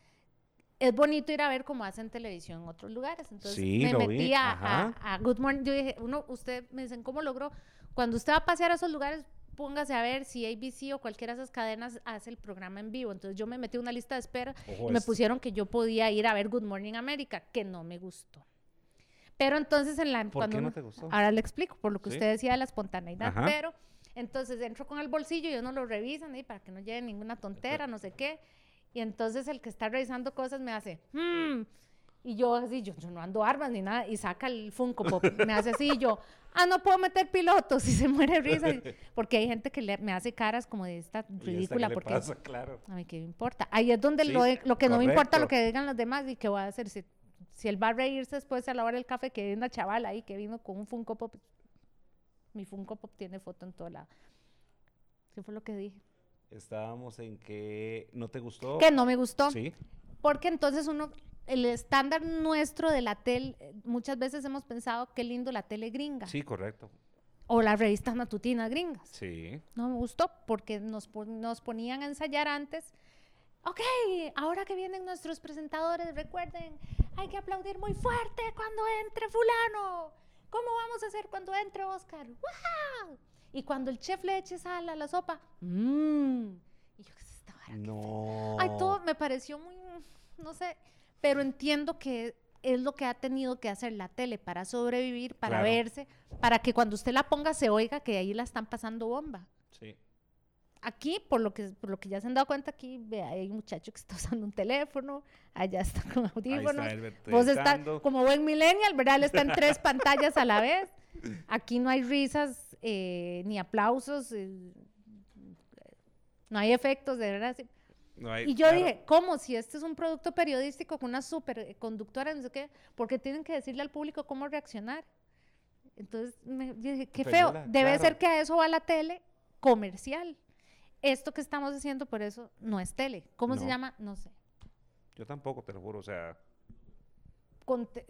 [SPEAKER 2] es bonito ir a ver cómo hacen televisión en otros lugares. Entonces
[SPEAKER 1] Sí,
[SPEAKER 2] me metí a, a-
[SPEAKER 1] ajá.
[SPEAKER 2] a Good Morning. Yo dije, uno, usted me dicen, ¿cómo logró? Cuando usted va a pasear a esos lugares, póngase a ver si ABC o cualquiera de esas cadenas hace el programa en vivo. Entonces yo me metí a una lista de espera
[SPEAKER 1] Ojo,
[SPEAKER 2] y me pusieron que yo podía ir a ver Good Morning America, que no me gustó. Pero entonces en la
[SPEAKER 1] ¿Por
[SPEAKER 2] cuando
[SPEAKER 1] qué no
[SPEAKER 2] uno-
[SPEAKER 1] te gustó?
[SPEAKER 2] Ahora le explico, por lo que
[SPEAKER 1] Sí.
[SPEAKER 2] usted decía de la espontaneidad,
[SPEAKER 1] Ajá.
[SPEAKER 2] pero entonces entro con el bolsillo y uno lo revisan ¿eh? para que no lleve ninguna tontera, no sé qué. Y entonces el que está revisando cosas me hace, "Hmm", y yo así, yo, yo no ando armas ni nada, y saca el Funko Pop, me hace así, y yo, ah, no puedo meter pilotos, y se muere risa, porque hay gente que le- me hace caras como de esta
[SPEAKER 1] ¿Y esta
[SPEAKER 2] ridícula, porque
[SPEAKER 1] pasa? Claro.
[SPEAKER 2] a mí qué me importa. Ahí es donde
[SPEAKER 1] Sí,
[SPEAKER 2] lo, de- lo que no me importa lo que digan los demás y qué voy a hacer. Si, si él va a reírse después a la hora del café, que hay una chavala ahí que vino con un Funko Pop. Mi Funko Pop tiene foto en todo lado. ¿Qué fue lo que dije?
[SPEAKER 1] Estábamos en que no te gustó.
[SPEAKER 2] Que no me gustó.
[SPEAKER 1] Sí.
[SPEAKER 2] Porque entonces uno, el estándar nuestro de la tele, muchas veces hemos pensado qué lindo la tele gringa.
[SPEAKER 1] Sí, correcto.
[SPEAKER 2] O las revistas matutinas gringas.
[SPEAKER 1] Sí.
[SPEAKER 2] No me gustó porque nos, nos ponían a ensayar antes. Ok, ahora que vienen nuestros presentadores, recuerden, hay que aplaudir muy fuerte cuando entre fulano. ¿Cómo vamos a hacer cuando entre Oscar? ¡Wow! Y cuando el chef le eche sal a la sopa, ¡mmm! Y yo, ¿qué es esta vara?
[SPEAKER 1] No.
[SPEAKER 2] Ay, todo me pareció muy, no sé, pero entiendo que es lo que ha tenido que hacer la tele para sobrevivir, para
[SPEAKER 1] Claro.
[SPEAKER 2] verse, para que cuando usted la ponga se oiga que ahí la están pasando bomba
[SPEAKER 1] Sí.
[SPEAKER 2] aquí, por lo que, por lo que ya se han dado cuenta, aquí vea, hay un muchacho que está usando un teléfono, allá está con audífonos.
[SPEAKER 1] está
[SPEAKER 2] Vos estás como buen millennial, ¿verdad? Él está en tres pantallas a la vez. Aquí no hay risas eh, ni aplausos, eh, no hay efectos, de verdad. sí.
[SPEAKER 1] No hay-
[SPEAKER 2] Y yo
[SPEAKER 1] claro.
[SPEAKER 2] dije, ¿cómo? Si este es un producto periodístico con una super conductora, no sé qué, porque tienen que decirle al público cómo reaccionar. Entonces, me, yo dije, qué feo. Debe
[SPEAKER 1] claro.
[SPEAKER 2] ser que a eso va la tele comercial. Esto que estamos haciendo, por eso, no es tele. ¿Cómo se llama? No sé.
[SPEAKER 1] Yo tampoco, te lo juro, o sea,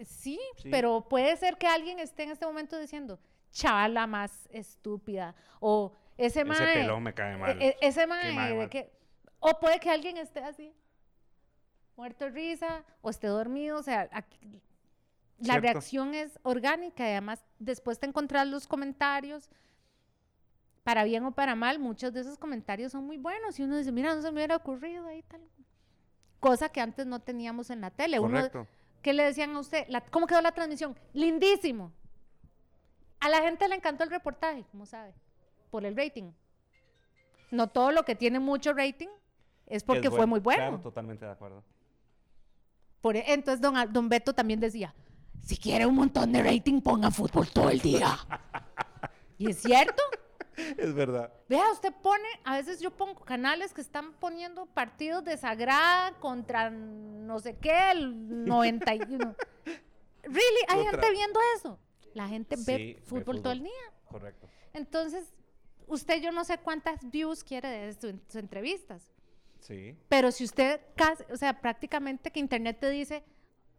[SPEAKER 2] Sí,
[SPEAKER 1] Sí.
[SPEAKER 2] pero puede ser que alguien esté en este momento diciendo, chavala más estúpida, o ese
[SPEAKER 1] ese
[SPEAKER 2] mae,
[SPEAKER 1] pelón me cae mal.
[SPEAKER 2] e- e- ese mae,
[SPEAKER 1] mae
[SPEAKER 2] de que- o puede que alguien esté así, muerto de risa, o esté dormido, o sea, aquí- la
[SPEAKER 1] Cierto.
[SPEAKER 2] reacción es orgánica y además después te encontrar los comentarios, para bien o para mal, muchos de esos comentarios son muy buenos y uno dice, mira, no se me hubiera ocurrido ahí tal. Cosa que antes no teníamos en la tele. Uno,
[SPEAKER 1] Correcto.
[SPEAKER 2] ¿Qué le decían a usted? La- ¿Cómo quedó la transmisión? Lindísimo. A la gente le encantó el reportaje, ¿cómo sabe? Por el rating. No todo lo que tiene mucho rating es porque
[SPEAKER 1] Es
[SPEAKER 2] fue muy bueno.
[SPEAKER 1] Claro, totalmente de acuerdo.
[SPEAKER 2] Por e- entonces don, don Beto también decía, si quiere un montón de rating, ponga fútbol todo el día. y es cierto.
[SPEAKER 1] Es verdad.
[SPEAKER 2] Vea, usted pone, a veces yo pongo canales que están poniendo partidos de Sagrada contra no sé qué, el 91. Really, hay gente viendo eso. La gente
[SPEAKER 1] Sí,
[SPEAKER 2] ve
[SPEAKER 1] ve
[SPEAKER 2] fútbol todo el día.
[SPEAKER 1] Correcto.
[SPEAKER 2] Entonces, usted yo no sé cuántas views quiere de su- sus entrevistas,
[SPEAKER 1] Sí.
[SPEAKER 2] pero si usted, casi, o sea, prácticamente que internet te dice,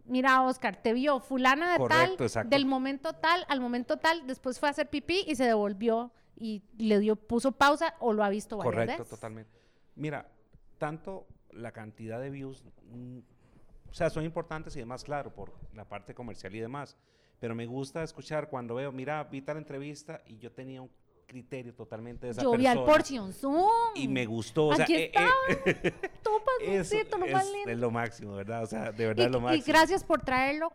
[SPEAKER 2] mira, Oscar, te vio fulana de
[SPEAKER 1] Correcto,
[SPEAKER 2] tal,
[SPEAKER 1] exacto.
[SPEAKER 2] del momento tal al momento tal, después fue a hacer pipí y se devolvió y le dio, puso pausa o lo ha visto varias
[SPEAKER 1] Correcto,
[SPEAKER 2] veces.
[SPEAKER 1] totalmente. Mira, tanto la cantidad de views, mm, o sea, son importantes y demás, claro, por la parte comercial y demás. Pero me gusta escuchar cuando veo, mira, vi tal entrevista y yo tenía un criterio totalmente de esa
[SPEAKER 2] Yo vi al
[SPEAKER 1] persona
[SPEAKER 2] Portion Zoom.
[SPEAKER 1] y me gustó. O sea,
[SPEAKER 2] Aquí
[SPEAKER 1] eh, eh,
[SPEAKER 2] Tú,
[SPEAKER 1] eso
[SPEAKER 2] pasoncito, lo
[SPEAKER 1] es,
[SPEAKER 2] más lindo.
[SPEAKER 1] es lo máximo, ¿verdad? O sea, de
[SPEAKER 2] Y,
[SPEAKER 1] verdad es lo
[SPEAKER 2] y
[SPEAKER 1] máximo.
[SPEAKER 2] gracias por traerlo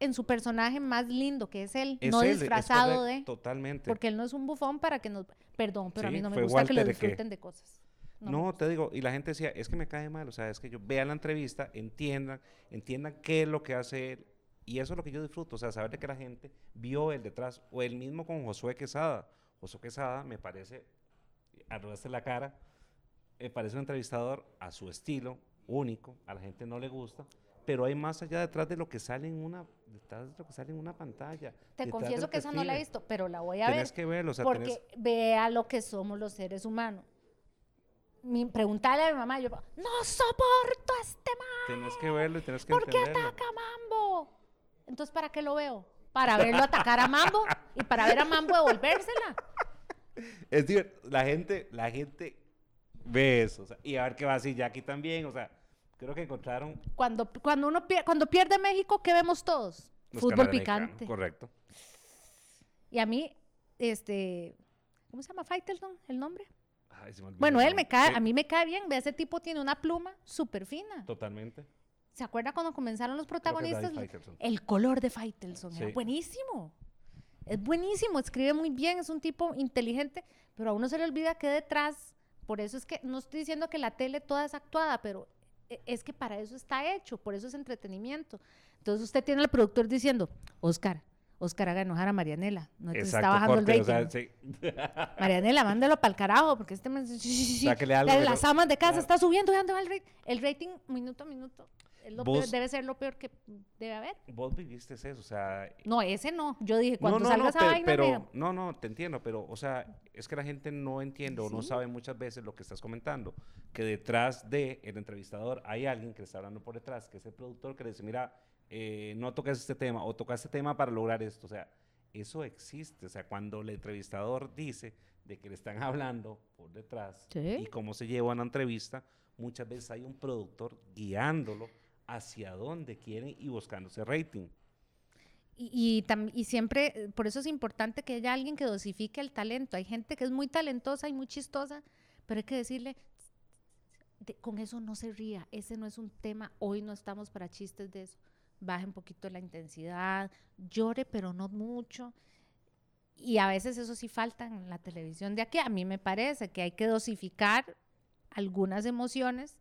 [SPEAKER 2] en su personaje más lindo, que es él,
[SPEAKER 1] Es
[SPEAKER 2] no
[SPEAKER 1] él,
[SPEAKER 2] disfrazado de.
[SPEAKER 1] Totalmente.
[SPEAKER 2] Porque él no es un bufón para que nos. Perdón, pero a mí no me gusta que lo
[SPEAKER 1] que-
[SPEAKER 2] disfruten de cosas. No,
[SPEAKER 1] te digo, y la gente decía, es que me cae mal, o sea, es que yo vean la entrevista, entiendan, entiendan qué es lo que hace él, y eso es lo que yo disfruto, o sea, saber de que la gente vio el detrás, o el mismo con Josué Quesada. Josué Quesada me parece, arrugaste la cara, me parece un entrevistador a su estilo, único, a la gente no le gusta, pero hay más allá detrás de lo que sale en una, detrás de lo que sale en una pantalla.
[SPEAKER 2] Te confieso que esa no la he visto, pero la voy a
[SPEAKER 1] Tenés
[SPEAKER 2] ver.
[SPEAKER 1] que verlo, o sea,
[SPEAKER 2] porque
[SPEAKER 1] tenés-
[SPEAKER 2] vea lo que somos los seres humanos. Mi, preguntarle a mi mamá, yo, no soporto a este man.
[SPEAKER 1] tenés que verlo y tenés que
[SPEAKER 2] ¿Por qué
[SPEAKER 1] entenderlo.
[SPEAKER 2] ataca a Mambo? Entonces, ¿para qué lo veo? Para verlo atacar a Mambo y para ver a Mambo devolvérsela.
[SPEAKER 1] Es decir, la gente, la gente ve eso. o sea, y a ver qué va a decir Jackie también. O sea, creo que encontraron
[SPEAKER 2] Cuando, cuando, uno pier- cuando pierde México, ¿qué vemos todos?
[SPEAKER 1] los
[SPEAKER 2] Fútbol picante.
[SPEAKER 1] Correcto.
[SPEAKER 2] Y a mí, este, ¿cómo se llama? Faitelson, el nombre.
[SPEAKER 1] Ay, se me olvidó
[SPEAKER 2] Bueno, él me cae,
[SPEAKER 1] Sí,
[SPEAKER 2] a mí me cae bien. Ve, ese tipo tiene una pluma súper fina.
[SPEAKER 1] Totalmente.
[SPEAKER 2] ¿Se acuerda cuando comenzaron los protagonistas? El color de Faitelson era
[SPEAKER 1] Sí.
[SPEAKER 2] buenísimo. Es buenísimo, escribe muy bien, es un tipo inteligente, pero a uno se le olvida que detrás, por eso es que no estoy diciendo que la tele toda es actuada, pero es que para eso está hecho, por eso es entretenimiento. Entonces usted tiene al productor diciendo, Oscar, Oscar haga enojar a Marianela, no te está bajando
[SPEAKER 1] corte,
[SPEAKER 2] el
[SPEAKER 1] o sea,
[SPEAKER 2] rating.
[SPEAKER 1] sí.
[SPEAKER 2] Marianela, mándelo para el carajo, porque este sí, sí, las amas de casa está subiendo, ¿y dónde va el rating? El rating minuto a minuto es lo peor-
[SPEAKER 1] Vos-
[SPEAKER 2] debe ser lo peor que debe haber.
[SPEAKER 1] Vos viviste eso, o sea...
[SPEAKER 2] No, ese no. Yo dije, cuando
[SPEAKER 1] no, no, no,
[SPEAKER 2] vaina,
[SPEAKER 1] pero, no, no, te entiendo, pero, o sea, es que la gente no entiende o no sabe muchas veces lo que estás comentando, que detrás de el entrevistador hay alguien que le está hablando por detrás, que es el productor que le dice, mira, eh, no toques este tema o toca este tema para lograr esto, o sea, eso existe, o sea, cuando el entrevistador dice de que le están hablando por detrás
[SPEAKER 2] Sí.
[SPEAKER 1] y cómo se lleva una entrevista, muchas veces hay un productor guiándolo hacia dónde quieren y buscando ese rating.
[SPEAKER 2] y, y, siempre, por eso es importante que haya alguien que dosifique el talento. Hay gente que es muy talentosa y muy chistosa, pero hay que decirle, "De- con eso no se ría, ese no es un tema, hoy no estamos para chistes de eso. Baje un poquito la intensidad, llore, pero no mucho. Y a veces eso sí falta en la televisión de aquí. A mí me parece que hay que dosificar algunas emociones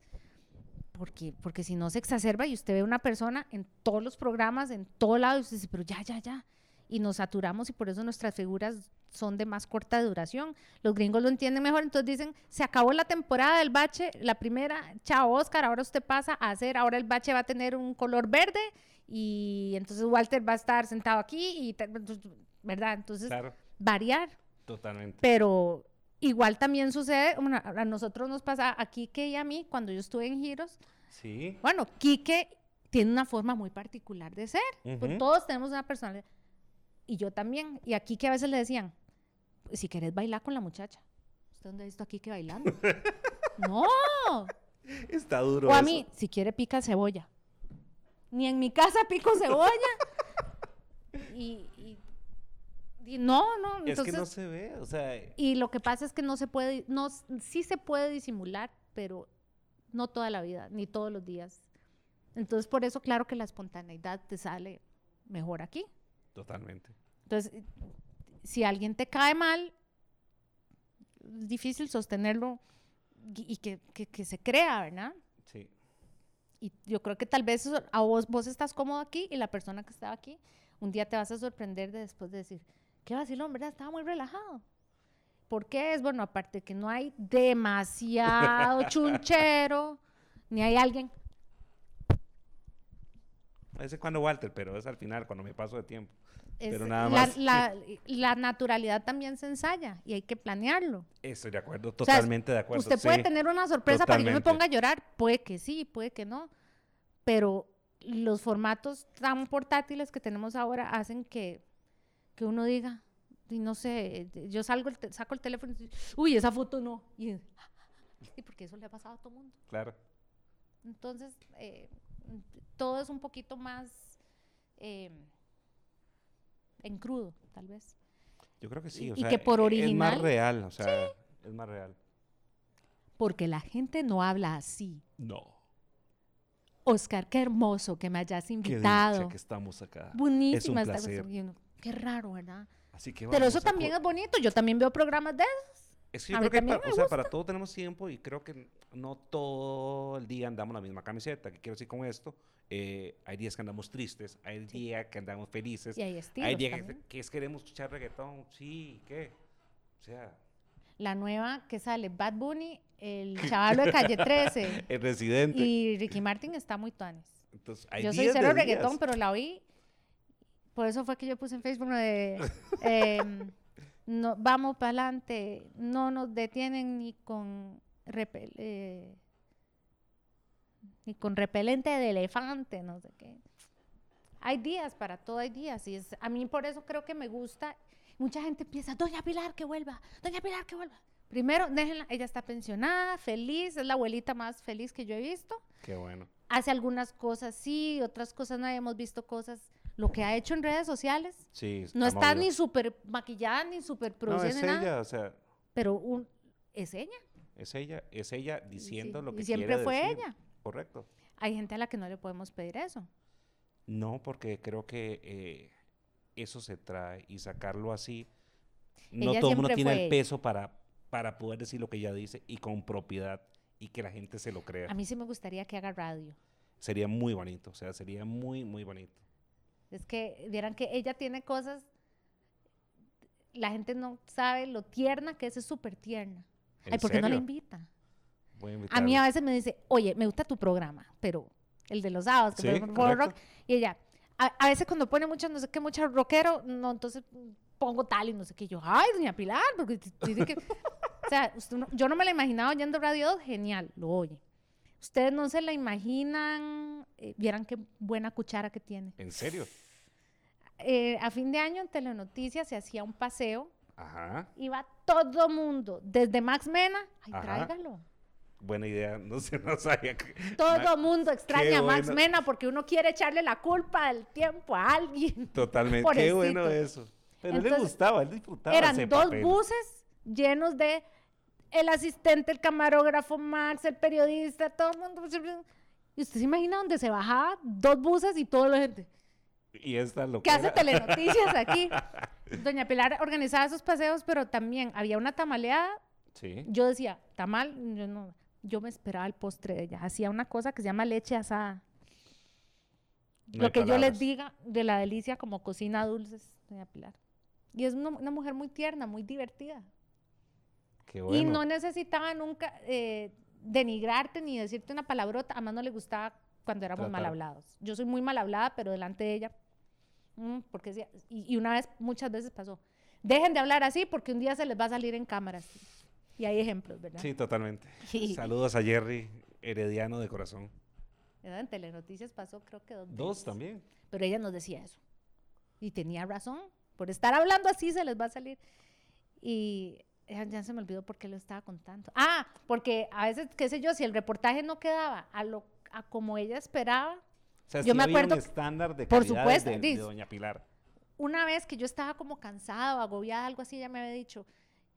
[SPEAKER 2] porque, porque si no se exacerba y usted ve una persona en todos los programas, en todo lado, y usted dice, pero ya, ya, ya. Y nos saturamos y por eso nuestras figuras son de más corta duración. Los gringos lo entienden mejor, entonces dicen, se acabó la temporada del bache, la primera, chao Oscar, ahora usted pasa a hacer, ahora el bache va a tener un color verde y entonces Walter va a estar sentado aquí y, ¿verdad? Entonces,
[SPEAKER 1] Claro,
[SPEAKER 2] variar
[SPEAKER 1] totalmente.
[SPEAKER 2] pero igual también sucede, bueno, a nosotros nos pasa a Kike y a mí cuando yo estuve en Giros.
[SPEAKER 1] Sí.
[SPEAKER 2] Bueno, Kike tiene una forma muy particular de ser. pues todos tenemos una personalidad. Y yo también. Y aquí que a veces le decían, si querés bailar con la muchacha. ¿Usted dónde ha visto a Kike bailando? no.
[SPEAKER 1] Está duro.
[SPEAKER 2] O a
[SPEAKER 1] eso.
[SPEAKER 2] mí, si quiere pica cebolla. Ni en mi casa pico cebolla. y, y- y no, no.
[SPEAKER 1] Es
[SPEAKER 2] Entonces,
[SPEAKER 1] que no se ve, o sea,
[SPEAKER 2] y lo que pasa es que no se puede, no, sí se puede disimular, pero no toda la vida, ni todos los días. Entonces, por eso, claro que la espontaneidad te sale mejor aquí.
[SPEAKER 1] totalmente.
[SPEAKER 2] Entonces, si alguien te cae mal, es difícil sostenerlo y que, que- que se crea, ¿verdad?
[SPEAKER 1] Sí.
[SPEAKER 2] Y yo creo que tal vez a vos, vos estás cómodo aquí y la persona que estaba aquí, un día te vas a sorprender de después de decir, qué vacilón, ¿verdad? Estaba muy relajado. ¿Por qué es? Bueno, aparte que no hay demasiado chunchero, ni hay alguien.
[SPEAKER 1] Ese es cuando Walter, pero es al final, cuando me paso de tiempo.
[SPEAKER 2] es-
[SPEAKER 1] Pero nada más.
[SPEAKER 2] La, la naturalidad también se ensaya y hay que planearlo.
[SPEAKER 1] Estoy de acuerdo,
[SPEAKER 2] O sea,
[SPEAKER 1] totalmente de acuerdo.
[SPEAKER 2] Usted puede
[SPEAKER 1] sí.
[SPEAKER 2] tener una sorpresa para que yo me
[SPEAKER 1] totalmente.
[SPEAKER 2] ponga a llorar. Puede que sí, puede que no. Pero los formatos tan portátiles que tenemos ahora hacen que, que uno diga, y no sé, yo salgo el saco el teléfono y digo, uy, esa foto no. Y, y porque eso le ha pasado a todo el mundo.
[SPEAKER 1] Claro.
[SPEAKER 2] Entonces, eh, todo es un poquito más eh, en crudo, tal vez.
[SPEAKER 1] Yo creo que sí, o
[SPEAKER 2] y
[SPEAKER 1] sea,
[SPEAKER 2] que por
[SPEAKER 1] Es
[SPEAKER 2] original-
[SPEAKER 1] más real, o sea, es más real.
[SPEAKER 2] Porque la gente no habla así.
[SPEAKER 1] No.
[SPEAKER 2] Oscar, qué hermoso que me hayas
[SPEAKER 1] Qué
[SPEAKER 2] invitado.
[SPEAKER 1] dicha que estamos acá.
[SPEAKER 2] Buenísima
[SPEAKER 1] Es un placer.
[SPEAKER 2] Qué raro, ¿verdad?
[SPEAKER 1] Así que
[SPEAKER 2] Pero eso también es bonito. Yo también veo programas de esos.
[SPEAKER 1] Es que yo
[SPEAKER 2] a
[SPEAKER 1] creo que
[SPEAKER 2] también
[SPEAKER 1] pa-
[SPEAKER 2] me
[SPEAKER 1] o sea, para todo tenemos tiempo y creo que no todo el día andamos la misma camiseta. ¿Qué quiero decir con esto? Eh, hay días que andamos tristes, hay días que andamos felices,
[SPEAKER 2] Y hay estilos
[SPEAKER 1] hay días que,
[SPEAKER 2] también.
[SPEAKER 1] que es queremos escuchar reggaetón, sí, ¿qué? O sea,
[SPEAKER 2] La nueva que sale, Bad Bunny, el chavalo de Calle 13
[SPEAKER 1] el residente.
[SPEAKER 2] y Ricky Martin está muy tuanes.
[SPEAKER 1] Entonces, hay
[SPEAKER 2] Yo soy cero
[SPEAKER 1] días.
[SPEAKER 2] reggaetón, pero la oí. Por eso fue que yo puse en Facebook lo de em, no, vamos para adelante, no nos detienen ni con repel- eh, ni con repelente de elefante, no sé qué. Hay días para todo, hay días. Y es, a mí por eso creo que me gusta. Mucha gente empieza, Doña Pilar, que vuelva, Doña Pilar, que vuelva. Primero, déjenla, ella está pensionada, feliz, es la abuelita más feliz que yo he visto
[SPEAKER 1] Qué bueno.
[SPEAKER 2] hace algunas cosas sí, otras cosas no hemos visto cosas. Lo que ha hecho en redes sociales
[SPEAKER 1] Sí,
[SPEAKER 2] no está
[SPEAKER 1] movido.
[SPEAKER 2] ni súper maquillada ni súper
[SPEAKER 1] No,
[SPEAKER 2] producida
[SPEAKER 1] es
[SPEAKER 2] ni nada,
[SPEAKER 1] ella, o sea,
[SPEAKER 2] pero un, es ella.
[SPEAKER 1] es ella, es ella diciendo
[SPEAKER 2] sí,
[SPEAKER 1] lo que
[SPEAKER 2] y siempre
[SPEAKER 1] quiere
[SPEAKER 2] fue
[SPEAKER 1] decir.
[SPEAKER 2] ella.
[SPEAKER 1] Correcto.
[SPEAKER 2] Hay gente a la que no le podemos pedir eso.
[SPEAKER 1] No, porque creo que eh, eso se trae y sacarlo así. No
[SPEAKER 2] Ella
[SPEAKER 1] todo el mundo tiene el peso para, para poder decir lo que ella dice y con propiedad y que la gente se lo crea.
[SPEAKER 2] A mí sí me gustaría que haga radio.
[SPEAKER 1] Sería muy bonito, o sea, sería muy, muy bonito.
[SPEAKER 2] Es que vieran que ella tiene cosas, la gente no sabe lo tierna que es, es súper tierna.
[SPEAKER 1] ¿En
[SPEAKER 2] Ay, ¿por qué no la invita?
[SPEAKER 1] Voy a
[SPEAKER 2] A mí a veces me dice, oye, me gusta tu programa, pero el de los sábados, que
[SPEAKER 1] Sí, correcto.
[SPEAKER 2] rock, y ella, a, a veces cuando pone mucho, no sé qué, mucho rockero, no, entonces pongo tal y no sé qué, yo, ay, doña Pilar, porque dice que, o sea, usted yo no me la imaginaba oyendo Radio 2, genial, lo oye. Ustedes no se la imaginan, eh, vieran qué buena cuchara que tiene.
[SPEAKER 1] ¿En serio?
[SPEAKER 2] Eh, a fin de año en Telenoticias se hacía un paseo,
[SPEAKER 1] Ajá.
[SPEAKER 2] iba todo mundo, desde Max Mena, ay,
[SPEAKER 1] Ajá.
[SPEAKER 2] tráigalo.
[SPEAKER 1] Buena idea. No sé, no sabía. que-
[SPEAKER 2] Todo mundo extraña a Max
[SPEAKER 1] bueno.
[SPEAKER 2] Mena porque uno quiere echarle la culpa del tiempo a alguien.
[SPEAKER 1] Totalmente. Qué bueno eso. Pero él le
[SPEAKER 2] Entonces,
[SPEAKER 1] gustaba, él disfrutaba
[SPEAKER 2] Eran
[SPEAKER 1] ese
[SPEAKER 2] dos
[SPEAKER 1] papel.
[SPEAKER 2] buses llenos de el asistente, el camarógrafo, Max, el periodista, todo el mundo. Y usted se imagina donde se bajaba dos buses y toda la gente.
[SPEAKER 1] Y esta lo
[SPEAKER 2] ¿Qué hace Telenoticias aquí? Doña Pilar organizaba esos paseos, pero también había una tamaleada.
[SPEAKER 1] Sí.
[SPEAKER 2] Yo decía, tamal, yo no. Yo me esperaba el postre de ella. Hacía una cosa que se llama leche asada.
[SPEAKER 1] No
[SPEAKER 2] lo que yo les diga de la delicia como cocina dulces, doña Pilar. Y es una, una mujer muy tierna, muy divertida.
[SPEAKER 1] Qué
[SPEAKER 2] Y
[SPEAKER 1] bueno.
[SPEAKER 2] no necesitaba nunca eh, denigrarte ni decirte una palabrota. Además, no le gustaba cuando éramos mal
[SPEAKER 1] Tratar.
[SPEAKER 2] hablados. Yo soy muy mal hablada, pero delante de ella. mm, porque y, y una vez, muchas veces pasó. Dejen de hablar así porque un día se les va a salir en cámaras. Y hay ejemplos, ¿verdad?
[SPEAKER 1] Sí, totalmente.
[SPEAKER 2] Sí.
[SPEAKER 1] Saludos a Jerry, herediano de corazón.
[SPEAKER 2] En Telenoticias pasó creo que dos
[SPEAKER 1] Dos
[SPEAKER 2] veces.
[SPEAKER 1] también.
[SPEAKER 2] Pero ella nos decía eso. Y tenía razón. Por estar hablando así se les va a salir. Y ya, se me olvidó por qué lo estaba contando. Ah, porque a veces, qué sé yo, si el reportaje no quedaba a lo a como ella esperaba.
[SPEAKER 1] O sea,
[SPEAKER 2] Yo
[SPEAKER 1] sí
[SPEAKER 2] me
[SPEAKER 1] había
[SPEAKER 2] acuerdo-
[SPEAKER 1] un estándar de
[SPEAKER 2] por supuesto,
[SPEAKER 1] de, Doña Pilar.
[SPEAKER 2] Una vez que yo estaba como cansada o agobiada, algo así, ella me había dicho,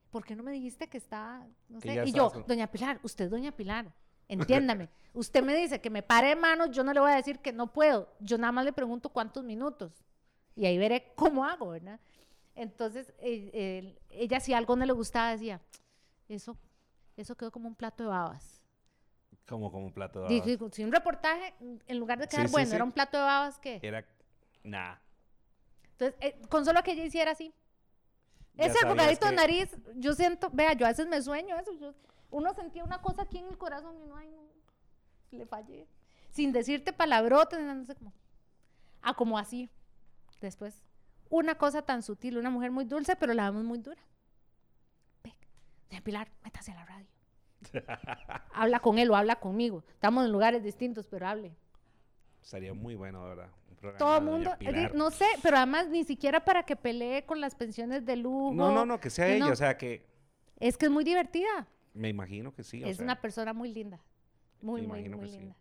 [SPEAKER 2] ¿por qué no me dijiste que estaba, no
[SPEAKER 1] Que
[SPEAKER 2] sé? Y yo,
[SPEAKER 1] con-
[SPEAKER 2] doña Pilar, usted es doña Pilar, entiéndame. usted me dice que me pare de manos, yo no le voy a decir que no puedo. Yo nada más le pregunto cuántos minutos. Y ahí veré cómo hago, ¿verdad? Entonces, eh, eh, ella si algo no le gustaba, decía, eso, eso quedó como un plato de babas.
[SPEAKER 1] Como, como un plato de babas.
[SPEAKER 2] digo, si un reportaje, en lugar de quedar
[SPEAKER 1] sí,
[SPEAKER 2] bueno,
[SPEAKER 1] sí.
[SPEAKER 2] era un plato de babas, ¿qué?
[SPEAKER 1] Era. Nah.
[SPEAKER 2] Entonces, eh, con solo que ella hiciera así.
[SPEAKER 1] Ya
[SPEAKER 2] Ese
[SPEAKER 1] sabías
[SPEAKER 2] arrugadito de
[SPEAKER 1] que-
[SPEAKER 2] nariz, yo siento, vea, yo a veces me sueño eso. yo- uno sentía una cosa aquí en el corazón y no, ay, no, le fallé. Sin decirte palabrotas, no sé cómo. Ah, como así. Después, una cosa tan sutil, una mujer muy dulce, pero la vemos muy dura. Ve, doña Pilar, métase a la radio. habla con él o habla conmigo. Estamos en lugares distintos, pero hable.
[SPEAKER 1] Sería muy bueno, ¿verdad? Un
[SPEAKER 2] Todo el mundo,
[SPEAKER 1] Pilar.
[SPEAKER 2] no sé, pero además ni siquiera para que pelee con las pensiones de lujo.
[SPEAKER 1] No, no, no, que sea ella.
[SPEAKER 2] no.
[SPEAKER 1] O sea, que
[SPEAKER 2] Es que es muy divertida.
[SPEAKER 1] me imagino que sí. o
[SPEAKER 2] es
[SPEAKER 1] sea,
[SPEAKER 2] una persona muy linda. Muy,
[SPEAKER 1] Me
[SPEAKER 2] muy,
[SPEAKER 1] imagino
[SPEAKER 2] muy
[SPEAKER 1] que sí.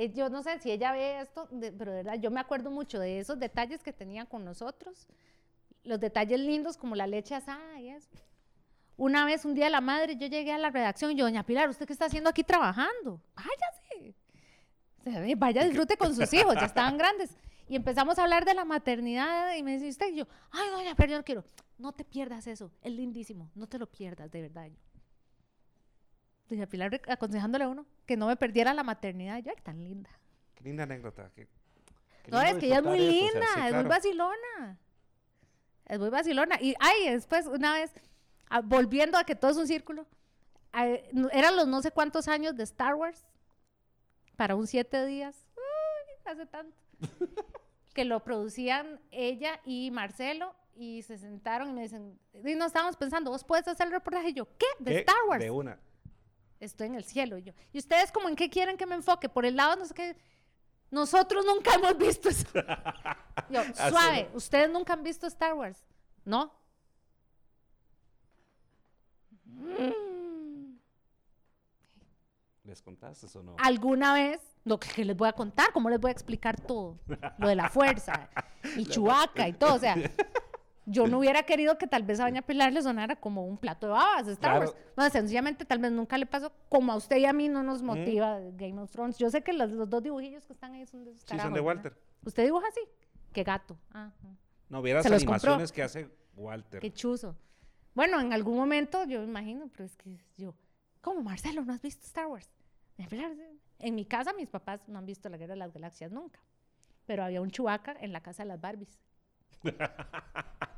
[SPEAKER 2] Eh, yo no sé si ella ve esto, pero de verdad, yo me acuerdo mucho de esos detalles que tenía con nosotros. Los detalles lindos como la leche asada y eso. Una vez, un día la madre, yo llegué a la redacción y yo, doña Pilar, ¿usted qué está haciendo aquí trabajando? Váyase. Vaya, disfrute con sus hijos, ya estaban grandes. Y empezamos a hablar de la maternidad y me dice usted, y yo, ay, doña Pilar, yo no quiero. No te pierdas eso, es lindísimo, no te lo pierdas, de verdad. Yo, Doña Pilar aconsejándole a uno que no me perdiera la maternidad. Yo, ay, tan linda.
[SPEAKER 1] Qué linda anécdota. qué- qué
[SPEAKER 2] No, es que ella es muy linda,
[SPEAKER 1] esto, o sea, sí,
[SPEAKER 2] es muy vacilona. Es muy vacilona. Y, ay, después, una vez, volviendo a que todo es un círculo, no- eran los no sé cuántos años de Star Wars para un siete días. Uy, hace tanto. que lo producían ella y Marcelo y se sentaron y me dicen, y no estábamos pensando, vos puedes hacer el reportaje. Y yo, ¿qué? De
[SPEAKER 1] ¿Qué?
[SPEAKER 2] Star Wars
[SPEAKER 1] De una.
[SPEAKER 2] Estoy en el cielo. Y yo, ¿y ustedes como en qué quieren que me enfoque? Por el lado, no sé qué. Nosotros nunca hemos visto eso. Yo, suave, ustedes nunca han visto Star Wars, ¿no? Mm,
[SPEAKER 1] ¿Les contaste o no?
[SPEAKER 2] ¿Alguna vez? Lo que, que les voy a contar, ¿cómo les voy a explicar todo? Lo de la fuerza, y Chubaca y todo. O sea, yo no hubiera querido que tal vez a Doña Pilar le sonara como un plato de babas de Star
[SPEAKER 1] Claro.
[SPEAKER 2] Wars. No, sencillamente tal vez nunca le pasó, como a usted y a mí no nos motiva Game of Thrones. Yo sé que los, los dos dibujillos que están ahí son de esos
[SPEAKER 1] Sí, son de. Walter.
[SPEAKER 2] ¿Usted dibuja así? Qué gato. Ah.
[SPEAKER 1] No, vieras
[SPEAKER 2] compró.
[SPEAKER 1] animaciones que hace Walter.
[SPEAKER 2] Qué chuzo. Bueno, en algún momento yo me imagino, pero es que yo, ¿cómo Marcelo? ¿No has visto Star Wars? En mi casa mis papás no han visto la Guerra de las Galaxias nunca, pero había un Chewbacca en la casa de las Barbies.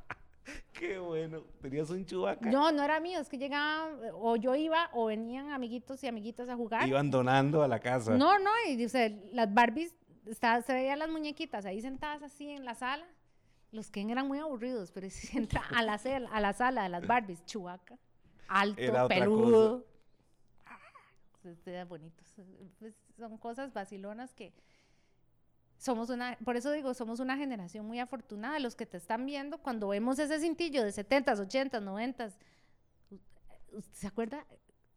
[SPEAKER 1] Qué bueno. ¿Tenías un chubaca?
[SPEAKER 2] No, no era mío, es que llegaban, o yo iba, o venían amiguitos y amiguitas a jugar.
[SPEAKER 1] Iban donando a la casa.
[SPEAKER 2] No, no, y dice, las Barbies, está, se veían las muñequitas ahí sentadas así en la sala. Los Ken eran muy aburridos, pero si entra a la, cel- a la sala de las Barbies, Chubaca, alto,
[SPEAKER 1] Era otra
[SPEAKER 2] peludo. Ah, Eran bonitos. Pues, son cosas vacilonas que somos una, por eso digo, somos una generación muy afortunada. Los que te están viendo, cuando vemos ese cintillo de 70s, 80s, 90s, ¿se acuerda?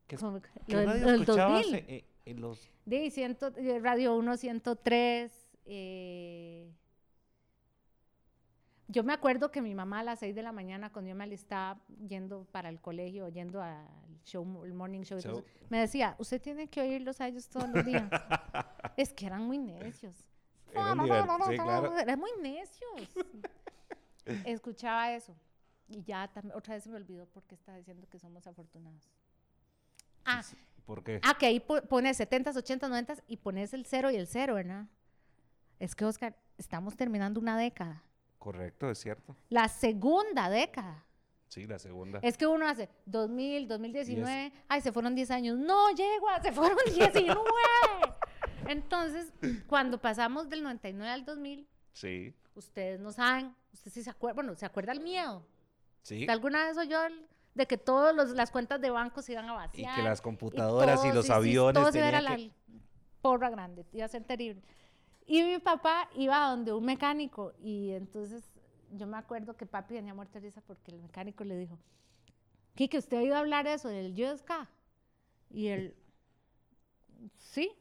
[SPEAKER 1] ¿Qué,
[SPEAKER 2] Como-
[SPEAKER 1] qué
[SPEAKER 2] lo
[SPEAKER 1] radio escuchabas
[SPEAKER 2] 2000.
[SPEAKER 1] en, en- en los...
[SPEAKER 2] De ciento, eh, Radio 1, 103. eh, yo me acuerdo que mi mamá a las 6 de la mañana, cuando yo me alistaba yendo para el colegio, yendo al show, el morning show, me decía, usted tiene que oírlos a ellos todos los días. es que eran muy necios.
[SPEAKER 1] Eran diver- sí, claro.
[SPEAKER 2] Eran muy necios. Escuchaba eso. Y ya otra vez se me olvidó porque estaba diciendo que somos afortunados. Ah,
[SPEAKER 1] ¿Por qué?
[SPEAKER 2] Ah, que ahí po- pones 70s, 80s, 90s y pones el 0 y el 0, ¿verdad? Es que, Oscar, estamos terminando una década.
[SPEAKER 1] Correcto, es cierto.
[SPEAKER 2] La segunda década.
[SPEAKER 1] Sí, la segunda.
[SPEAKER 2] Es que uno hace 2000, 2019, ay, se fueron 10 años. No, yegua, se fueron 19. Entonces, cuando pasamos del 99 al 2000,
[SPEAKER 1] Sí,
[SPEAKER 2] ustedes no saben, ustedes sí se acuerdan, bueno, ¿se acuerda el miedo?
[SPEAKER 1] sí.
[SPEAKER 2] ¿Usted alguna vez oyó el de que todas las cuentas de banco se iban a vaciar.
[SPEAKER 1] Y que las computadoras y, los aviones.
[SPEAKER 2] todo era la porra grande, iba a ser terrible. Y mi papá iba a donde un mecánico y entonces yo me acuerdo que papi tenía muerto de risa porque el mecánico le dijo, que ¿usted ha oído hablar eso del USK? Y él, sí,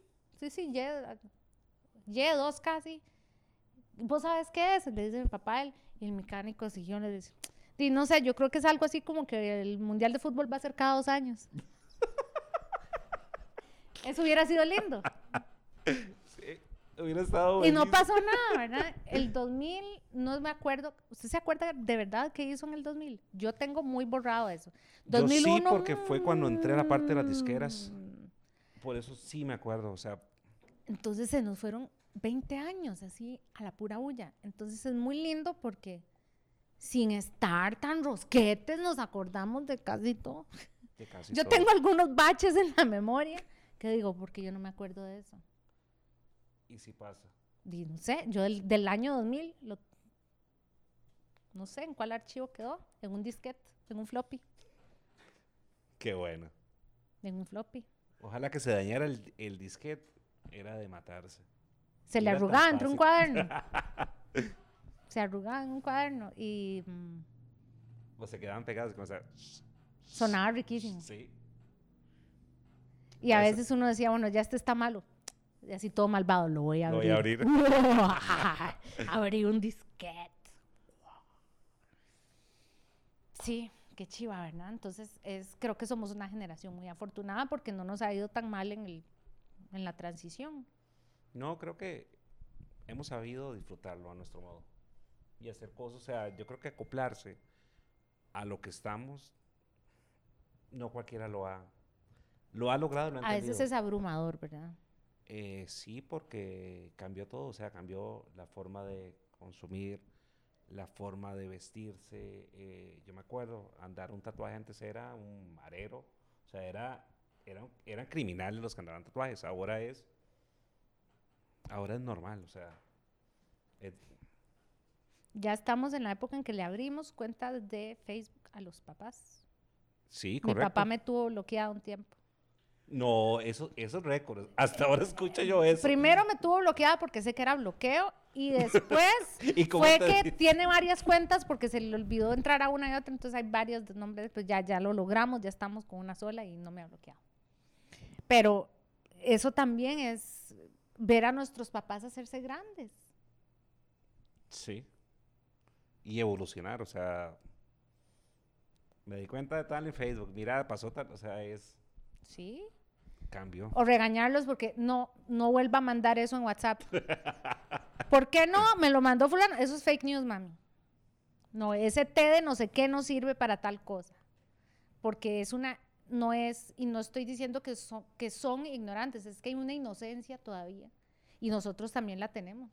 [SPEAKER 2] sí, sí, Y2 casi. ¿Vos sabes qué es? Le dice mi papá, él, y el mecánico siguió, le dice, y no sé, yo creo que es algo así como que el Mundial de Fútbol va a ser cada dos años. Eso hubiera sido lindo.
[SPEAKER 1] Sí, hubiera estado
[SPEAKER 2] Y no pasó nada, ¿verdad? El 2000, no me acuerdo. ¿Usted se acuerda de verdad qué hizo en el 2000? Yo tengo muy borrado eso.
[SPEAKER 1] 2001, Yo sí, porque fue cuando entré a la parte de las disqueras. Mm. Por eso sí me acuerdo, o sea.
[SPEAKER 2] Entonces se nos fueron 20 años así a la pura bulla. Entonces es muy lindo porque sin estar tan rosquetes nos acordamos de casi todo. Yo tengo algunos baches en la memoria ¿Qué digo? Porque yo no me acuerdo de eso.
[SPEAKER 1] ¿Y si pasa?
[SPEAKER 2] no sé, yo del, año 2000, lo, no sé en cuál archivo quedó, en un disquete, en un floppy.
[SPEAKER 1] Qué bueno.
[SPEAKER 2] En un floppy.
[SPEAKER 1] Ojalá que se dañara el, el disquete, era de matarse.
[SPEAKER 2] Se le arrugaba entre un cuaderno. se arrugaba en un cuaderno y... Mm,
[SPEAKER 1] o se quedaban pegados, como sea...
[SPEAKER 2] Sonaba riquísimo. Sí. Y a veces uno decía, bueno, ya este está malo. Y así todo malvado, lo voy a abrir. Lo voy a abrir. abrí un disquete. Sí, qué chiva, ¿verdad? Entonces, es, creo que somos una generación muy afortunada porque no nos ha ido tan mal en, el, en la transición.
[SPEAKER 1] No, creo que hemos sabido disfrutarlo a nuestro modo y hacer cosas. O sea, yo creo que acoplarse a lo que estamos, no cualquiera lo ha, lo ha logrado, lo ha
[SPEAKER 2] A veces es abrumador, ¿verdad?
[SPEAKER 1] Eh, sí, porque cambió todo, o sea, cambió la forma de consumir, la forma de vestirse. Eh, yo me acuerdo, andar un tatuaje antes era un marero, o sea, era, eran criminales los que andaban tatuajes, ahora es, ahora es normal, o sea.
[SPEAKER 2] ya estamos en la época en que le abrimos cuentas de Facebook a los papás.
[SPEAKER 1] Sí, correcto.
[SPEAKER 2] Mi papá me tuvo bloqueado un tiempo.
[SPEAKER 1] No, eso, esos récords. Hasta ahora escucho yo eso.
[SPEAKER 2] Primero me tuvo bloqueada porque sé que era bloqueo y después fue que tiene varias cuentas porque se le olvidó entrar a una y otra, entonces hay varios nombres, pues ya, ya lo logramos, ya estamos con una sola y no me ha bloqueado. Pero eso también es ver a nuestros papás hacerse grandes.
[SPEAKER 1] Sí. Y evolucionar, o sea, me di cuenta de tal en Facebook, mira, pasó tal, o sea, es...
[SPEAKER 2] Sí.
[SPEAKER 1] Cambio.
[SPEAKER 2] O regañarlos porque no, no vuelva a mandar eso en WhatsApp. ¿Por qué no? Me lo mandó fulano. Eso es fake news, mami. No, ese té de no sé qué no sirve para tal cosa. Porque es una, no es, y no estoy diciendo que son, que son ignorantes, es que hay una inocencia todavía. Y nosotros también la tenemos.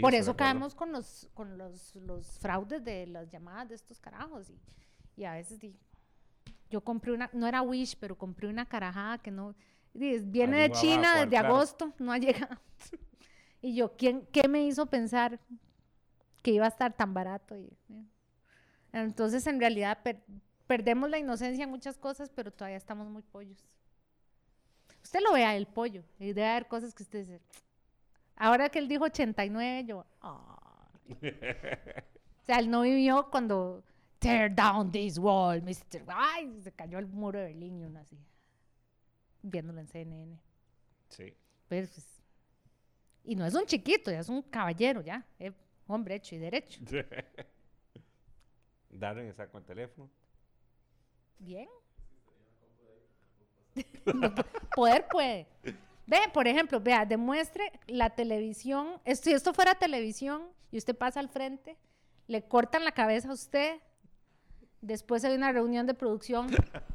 [SPEAKER 2] Por eso caemos con los, con los, los, fraudes de las llamadas de estos carajos. Y, y a veces digo, yo compré una, no era Wish, pero compré una carajada que no, viene de China desde agosto, no ha llegado. y yo, ¿quién, ¿qué me hizo pensar que iba a estar tan barato? Y, eh. Entonces, en realidad, perdemos la inocencia en muchas cosas, pero todavía estamos muy pollos. Usted lo vea, el pollo, y debe haber cosas que usted dice. Ahora que él dijo 89, yo, o sea, él no vivió cuando tear down this wall, Mr. Ay, se cayó el muro de Berlín y uno así viéndolo en CNN.
[SPEAKER 1] Sí.
[SPEAKER 2] Pues, pues, y no es un chiquito, ya es un caballero, ya. Es hombre hecho y derecho.
[SPEAKER 1] Darren está con el teléfono.
[SPEAKER 2] Bien. Poder puede. Ve, por ejemplo, vea, demuestre la televisión. Si esto fuera televisión y usted pasa al frente, le cortan la cabeza a usted, Después hay una reunión de producción.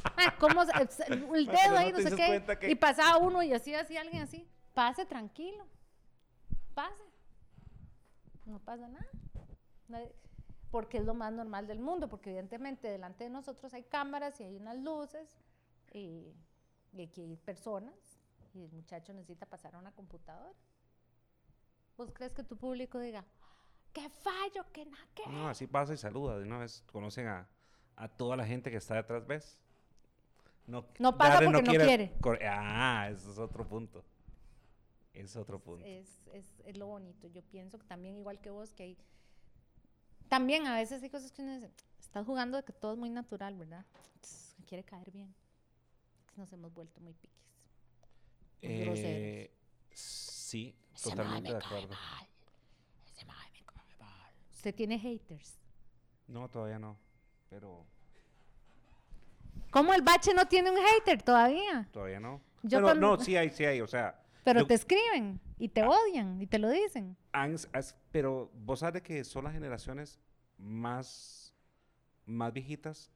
[SPEAKER 2] Ah, ¿Cómo? El dedo ahí, no, sé qué. Y pasaba uno y así, así, alguien así. Pase tranquilo. Pase. No pasa nada. Porque es lo más normal del mundo. Porque evidentemente delante de nosotros hay cámaras y hay unas luces. Y, aquí hay personas. Y el muchacho necesita pasar a una computadora. ¿Vos crees que tu público diga, qué fallo, qué nada, qué?
[SPEAKER 1] No, así pasa y saluda. De una vez conocen a a toda la gente que está detrás, ¿ves?
[SPEAKER 2] No, pasa porque no quiere.
[SPEAKER 1] Ah, ese es otro punto. Es otro punto.
[SPEAKER 2] Es, es, es, lo bonito. Yo pienso que también, igual que vos, que hay. También a veces hay cosas que uno dice, estás jugando de que todo es muy natural, ¿verdad? quiere caer bien. Nos hemos vuelto muy piquis.
[SPEAKER 1] Eh, sí, totalmente de acuerdo.
[SPEAKER 2] ¿Usted tiene haters?
[SPEAKER 1] No, todavía no. Pero.
[SPEAKER 2] ¿Cómo el bache no tiene un hater todavía?
[SPEAKER 1] Todavía no. pero no, sí hay, sí hay, o sea.
[SPEAKER 2] Pero te escriben y te odian y te lo dicen.
[SPEAKER 1] pero vos sabes que son las generaciones más, más viejitas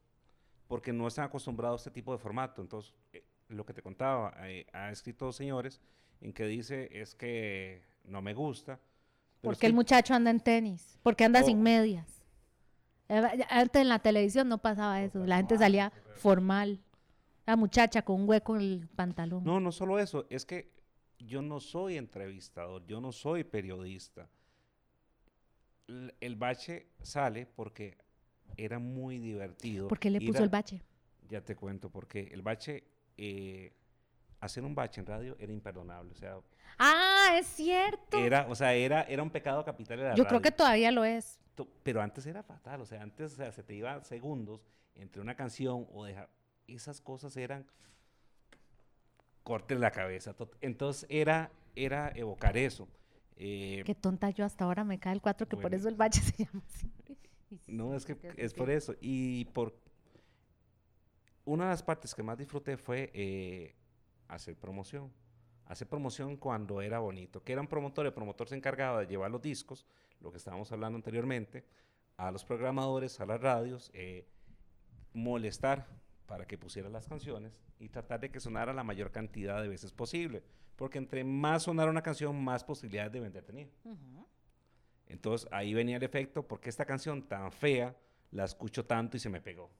[SPEAKER 1] porque no están acostumbrados a este tipo de formato. Entonces, eh, lo que te contaba, eh, ha escrito señores en que dice es que no me gusta.
[SPEAKER 2] Porque el muchacho anda en tenis, porque anda sin medias. Eh, antes en la televisión no pasaba eso, la gente salía formal. La muchacha con un hueco en el pantalón.
[SPEAKER 1] No, no solo eso, es que yo no soy entrevistador, yo no soy periodista. El, bache sale porque era muy divertido.
[SPEAKER 2] ¿Por qué le puso el bache?
[SPEAKER 1] Ya te cuento, porque el bache, eh, hacer un bache en radio era imperdonable. O sea,
[SPEAKER 2] ah, es cierto.
[SPEAKER 1] Era, o sea, era, era un pecado capital de la
[SPEAKER 2] Yo creo que todavía lo es.
[SPEAKER 1] Pero antes era fatal, o sea, antes se te iba segundos entre una canción o dejar. Esas cosas eran corte la cabeza. Entonces era, era evocar eso.
[SPEAKER 2] Eh, Qué tonta yo hasta ahora me cae el 4, que por eso el bache se llama así.
[SPEAKER 1] No, es que es por eso. Y por una de las partes que más disfruté fue eh, hacer promoción. Hacer promoción cuando era bonito. Que era un promotor, el promotor se encargaba de llevar los discos, lo que estábamos hablando anteriormente, a los programadores, a las radios, eh, molestar para que pusiera las canciones y tratar de que sonara la mayor cantidad de veces posible. Porque entre más sonara una canción, más posibilidades de vender tenía. Entonces ahí venía el efecto, porque esta canción tan fea la escucho tanto y se me pegó.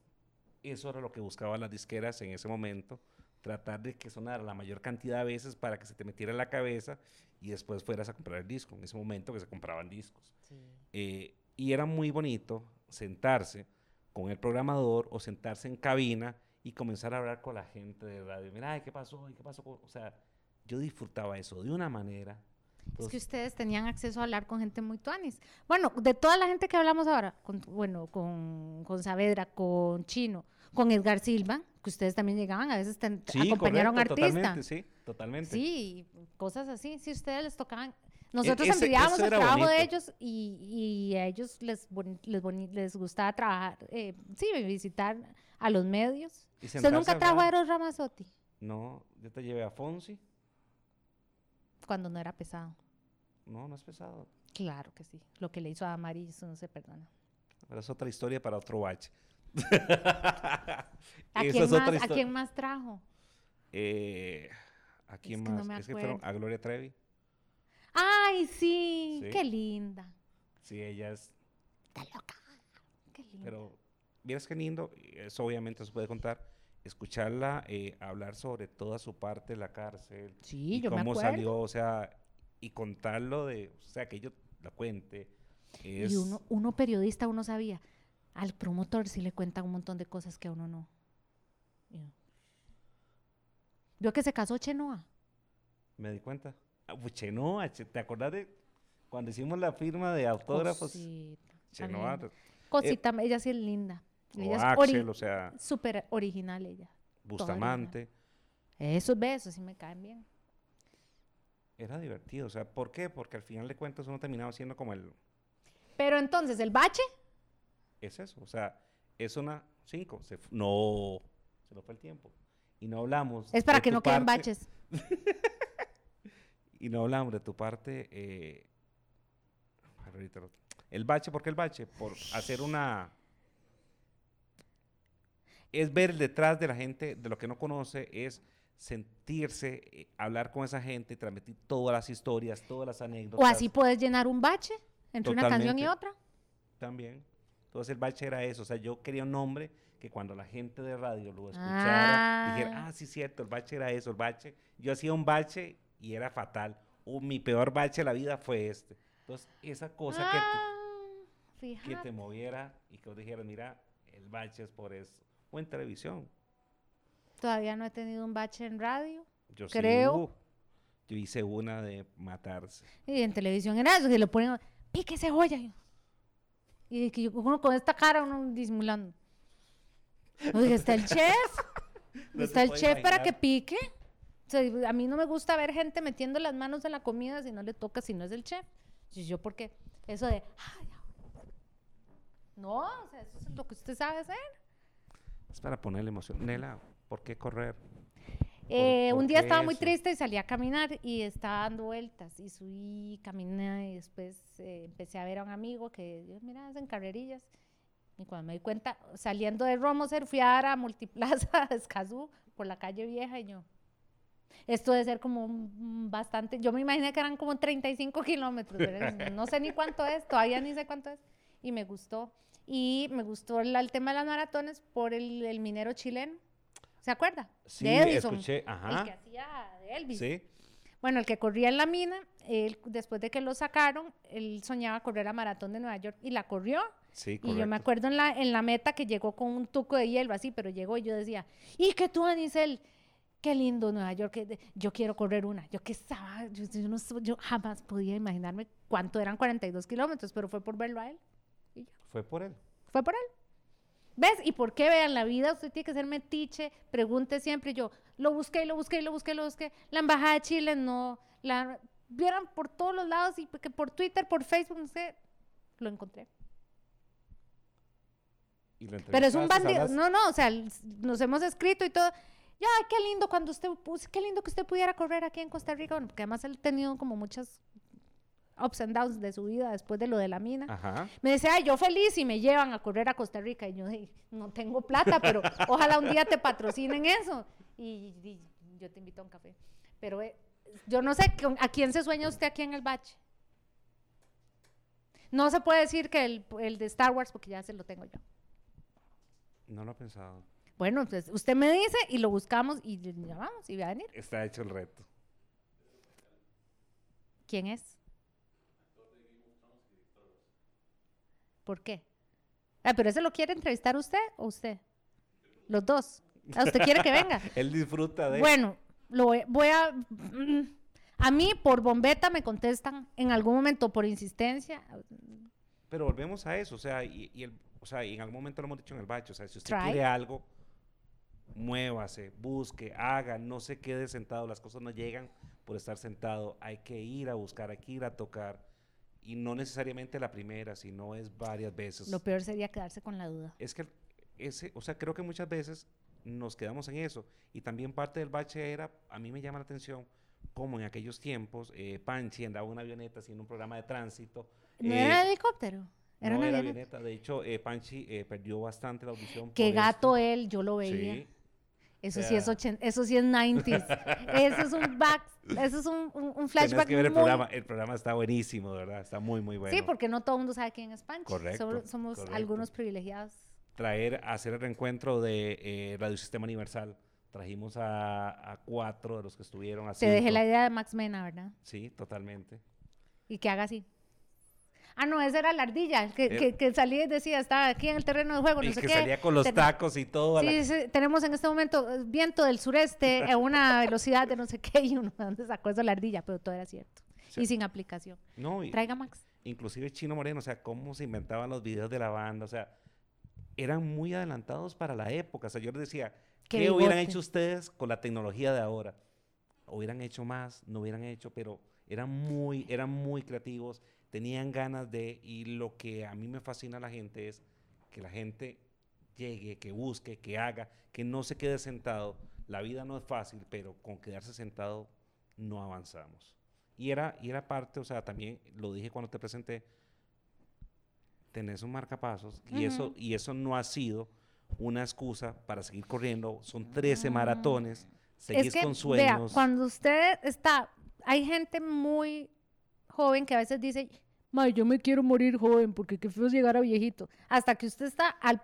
[SPEAKER 1] Eso era lo que buscaban las disqueras en ese momento, tratar de que sonara la mayor cantidad de veces para que se te metiera en la cabeza y después fueras a comprar el disco, en ese momento que se compraban discos. Eh, y era muy bonito sentarse con el programador o sentarse en cabina y comenzar a hablar con la gente de radio. Mira, ¿qué pasó? ¿Qué pasó? O sea, yo disfrutaba eso de una manera.
[SPEAKER 2] es que ustedes tenían acceso a hablar con gente muy tuanis. Bueno, de toda la gente que hablamos ahora, con, bueno, con, con Saavedra, con Chino, con Edgar Silva, que ustedes también llegaban, a veces acompañaron artistas.
[SPEAKER 1] Totalmente, sí, totalmente.
[SPEAKER 2] Sí, cosas así. Si ustedes les tocaban, nosotros e envidiábamos el trabajo de ellos y, a ellos les, les, les gustaba trabajar, eh, sí, visitar a los medios. ¿Usted nunca trajo a Eros Ramazotti?
[SPEAKER 1] No, yo te llevé a Fonsi.
[SPEAKER 2] Cuando no era pesado.
[SPEAKER 1] No, no es pesado.
[SPEAKER 2] Claro que sí. Lo que le hizo a Mari, eso no se perdona.
[SPEAKER 1] Pero es otra historia para otro bache.
[SPEAKER 2] ¿A, quién más, ¿A quién más trajo?
[SPEAKER 1] Eh, ¿A quién más? es que fueron a Gloria Trevi.
[SPEAKER 2] ¡Ay, sí! ¡Qué linda!
[SPEAKER 1] Sí, ella es...
[SPEAKER 2] Está loca. ¡Qué linda!
[SPEAKER 1] Pero, miras qué lindo, eso obviamente se puede contar, escucharla eh, hablar sobre toda su parte de la cárcel.
[SPEAKER 2] Sí,
[SPEAKER 1] yo cómo salió, o sea, y contarlo de, o sea, que yo la cuente.
[SPEAKER 2] Y uno, uno periodista, uno sabía, al promotor sí le cuentan un montón de cosas que a uno no. ¿Vio que se casó Chenoa?
[SPEAKER 1] Me di cuenta. Ah, Chenoa, ¿te acordás de cuando hicimos la firma de autógrafos?
[SPEAKER 2] Cosita, Chenoa. Cosita, eh, ella sí es linda. Ella
[SPEAKER 1] es Axel, o sea.
[SPEAKER 2] Súper original ella.
[SPEAKER 1] Bustamante.
[SPEAKER 2] Esos besos sí me caen bien.
[SPEAKER 1] Era divertido, o sea, ¿por qué? Porque al final de cuentas uno terminaba siendo como el...
[SPEAKER 2] Pero entonces, ¿el bache?
[SPEAKER 1] Es eso, o sea, es una cinco. no, se nos fue el tiempo. Y no hablamos...
[SPEAKER 2] Es para que no queden baches.
[SPEAKER 1] y no hablamos de tu parte... Eh, el bache, ¿por qué el bache? Por hacer una es ver detrás de la gente, de lo que no conoce, es sentirse, eh, hablar con esa gente, transmitir todas las historias, todas las anécdotas.
[SPEAKER 2] O así puedes llenar un bache entre una canción y otra.
[SPEAKER 1] También. Entonces el bache era eso, o sea, yo quería un nombre que cuando la gente de radio lo escuchara, dijera, ah, ah sí, cierto, el bache era eso, el bache. Yo hacía un bache y era fatal. O mi peor bache de la vida fue este. Entonces, esa cosa que, te, ah, que te moviera y que os dijera, mira, el bache es por eso. O en televisión.
[SPEAKER 2] Todavía no he tenido un bache en radio.
[SPEAKER 1] Yo sí
[SPEAKER 2] Creo.
[SPEAKER 1] hubo. yo hice una de matarse.
[SPEAKER 2] Y en televisión era eso, que le ponen, pique cebolla. Y- que yo, uno con esta cara, uno disimulando. Oye, está el chef.
[SPEAKER 1] No
[SPEAKER 2] está el chef para que
[SPEAKER 1] imaginar.
[SPEAKER 2] pique. Sea, a mí no me gusta ver gente metiendo las manos en la comida si no le toca, si no es el chef. Y yo, porque eso de. "Ay, ya". No, o sea, eso es lo que usted sabe hacer.
[SPEAKER 1] Es para ponerle emoción. Nela, ¿por qué correr?
[SPEAKER 2] Eh,
[SPEAKER 1] por
[SPEAKER 2] un día estaba muy
[SPEAKER 1] eso?
[SPEAKER 2] triste y salí a caminar y estaba dando vueltas y subí, caminé y después eh, empecé a ver a un amigo que, yo, mira, hacen carrerillas. Y cuando me di cuenta, saliendo de Romoser, fui a dar a Multiplaza de Escazú por la calle vieja y yo, esto debe ser como bastante, yo me imaginé que eran como 35 kilómetros, no sé ni cuánto es, todavía ni sé cuánto es, y me gustó. Y me gustó el, el tema de las maratones por el, el minero chileno, ¿se acuerda?
[SPEAKER 1] Sí,
[SPEAKER 2] de Edison.
[SPEAKER 1] escuché,
[SPEAKER 2] El que
[SPEAKER 1] ajá.
[SPEAKER 2] hacía de Elvis.
[SPEAKER 1] Sí.
[SPEAKER 2] Bueno, el que corría en la mina, él, después de que lo sacaron, él soñaba correr a Maratón de Nueva York y la corrió.
[SPEAKER 1] Sí,
[SPEAKER 2] Y yo me
[SPEAKER 1] correcto.
[SPEAKER 2] acuerdo en la, en la meta que llegó con un tuco de hielo así, pero llegó y yo decía, ¿y que tú, Anisel? Qué lindo Nueva York, de- yo quiero correr una. Yo que estaba, yo, yo no, yo jamás podía imaginarme cuánto eran 42 kilómetros, pero fue por verlo a él. Y ya,
[SPEAKER 1] Fue por él.
[SPEAKER 2] fue por él. ¿Ves? ¿Y por qué vean la vida? Usted tiene que ser metiche, pregunte siempre. Yo lo busqué, lo busqué, lo busqué, lo busqué. La embajada de Chile no, la vieron por todos los lados y que por Twitter, por Facebook, no sé, lo encontré.
[SPEAKER 1] Y lo
[SPEAKER 2] Pero es un bandido. No, no, o sea, nos hemos escrito y todo. Ya, qué lindo cuando usted, qué lindo que usted pudiera correr aquí en Costa Rica. Bueno, porque además él ha tenido como muchas ups and downs de su vida después de lo de la mina.
[SPEAKER 1] Ajá.
[SPEAKER 2] Me decía, ay, yo feliz y me llevan a correr a Costa Rica. Y yo, "Ey, no tengo plata, pero ojalá un día te patrocinen eso. Y, y yo te invito a un café. Pero eh, yo no sé, ¿con- ¿a quién se sueña usted aquí en el bache? No se puede decir que el, el de Star Wars, porque ya se lo tengo yo.
[SPEAKER 1] No lo he pensado.
[SPEAKER 2] Bueno, pues usted me dice y lo buscamos y le llamamos y va a venir.
[SPEAKER 1] Está hecho el reto.
[SPEAKER 2] ¿Quién es? ¿Por qué? Ah, pero ese lo quiere entrevistar usted o usted? Los dos. Ah, ¿Usted quiere que venga?
[SPEAKER 1] Él disfruta de
[SPEAKER 2] Bueno, lo voy, voy a... mm, A mí por bombeta me contestan en algún momento por insistencia.
[SPEAKER 1] Pero volvemos a eso, o sea, y, y el, o sea, y en algún momento lo hemos dicho en el bacho, o sea, si usted
[SPEAKER 2] Try.
[SPEAKER 1] quiere algo, muévase, busque, haga, no se quede sentado, las cosas no llegan por estar sentado, hay que ir a buscar, hay que ir a tocar, y no necesariamente la primera, sino es varias veces.
[SPEAKER 2] Lo peor sería quedarse con la duda.
[SPEAKER 1] es que ese, o sea, creo que muchas veces nos quedamos en eso. Y también parte del bache era, a mí me llama la atención, como en aquellos tiempos, eh, Panchi andaba en una avioneta haciendo un programa de tránsito.
[SPEAKER 2] ¿No
[SPEAKER 1] eh,
[SPEAKER 2] era helicóptero? Era
[SPEAKER 1] no
[SPEAKER 2] una
[SPEAKER 1] era
[SPEAKER 2] avioneta.
[SPEAKER 1] avioneta. De hecho, eh, Panchi perdió bastante la audición.
[SPEAKER 2] Qué gato
[SPEAKER 1] esto.
[SPEAKER 2] él, yo lo veía.
[SPEAKER 1] Sí.
[SPEAKER 2] Eso
[SPEAKER 1] O
[SPEAKER 2] sí es
[SPEAKER 1] sea-
[SPEAKER 2] 80, eso sí es 90s. eso es un back, eso es un, un, un flashback
[SPEAKER 1] que ver el
[SPEAKER 2] muy-
[SPEAKER 1] programa. El programa está buenísimo, de ¿verdad? Está muy, muy bueno.
[SPEAKER 2] Sí, porque no todo el mundo sabe quién es Pancho.
[SPEAKER 1] Correcto,
[SPEAKER 2] Solo somos
[SPEAKER 1] correcto.
[SPEAKER 2] algunos privilegiados.
[SPEAKER 1] Traer, hacer el reencuentro de eh, Radio Sistema Universal. Trajimos a, a cuatro de los que estuvieron. A
[SPEAKER 2] Te dejé la idea de Max Mena, ¿verdad?
[SPEAKER 1] Sí, totalmente.
[SPEAKER 2] Y que haga así. Ah, no, esa era la ardilla, que,
[SPEAKER 1] Eh.
[SPEAKER 2] que, que salía y decía, estaba aquí en el terreno de juego, no
[SPEAKER 1] y
[SPEAKER 2] sé
[SPEAKER 1] que
[SPEAKER 2] qué.
[SPEAKER 1] salía con los
[SPEAKER 2] Te-
[SPEAKER 1] tacos y todo. a la-
[SPEAKER 2] Sí, sí, tenemos en este momento eh, viento del sureste a una velocidad de no sé qué, y uno, ¿de dónde sacó eso la ardilla? Pero todo era cierto.
[SPEAKER 1] Sí.
[SPEAKER 2] Y sin aplicación.
[SPEAKER 1] No, y-
[SPEAKER 2] Traiga Max.
[SPEAKER 1] inclusive Chino Moreno, o sea, cómo se inventaban los videos de la banda, o sea, eran muy adelantados para la época. O sea, yo les decía,
[SPEAKER 2] Qué
[SPEAKER 1] ¿qué, hubieran hecho ustedes con la tecnología de ahora? Hubieran hecho más, no hubieran hecho, pero eran muy, eran muy creativos, tenían ganas de, y lo que a mí me fascina a la gente es que la gente llegue, que busque, que haga, que no se quede sentado. La vida no es fácil, pero con quedarse sentado no avanzamos. Y era, y era parte, o sea, también lo dije cuando te presenté, tenés un marcapasos y, eso, y eso no ha sido una excusa para seguir corriendo. Son 13
[SPEAKER 2] Mm.
[SPEAKER 1] maratones, seguís
[SPEAKER 2] es que,
[SPEAKER 1] con
[SPEAKER 2] vea,
[SPEAKER 1] sueños.
[SPEAKER 2] cuando usted está, hay gente muy joven que a veces dice, May, yo me quiero morir joven porque qué feo llegar a viejito. Hasta que usted está, al,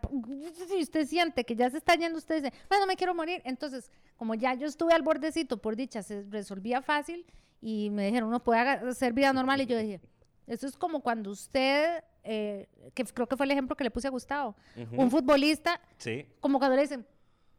[SPEAKER 2] si usted siente que ya se está yendo, usted dice, bueno, me quiero morir. Entonces, como ya yo estuve al bordecito, por dicha, se resolvía fácil y me dijeron, uno puede hacer vida normal. Y yo dije, Eso es como cuando usted, eh, que creo que fue el ejemplo que le puse a Gustavo,
[SPEAKER 1] Ujú.
[SPEAKER 2] un futbolista,
[SPEAKER 1] Sí.
[SPEAKER 2] como cuando le dicen,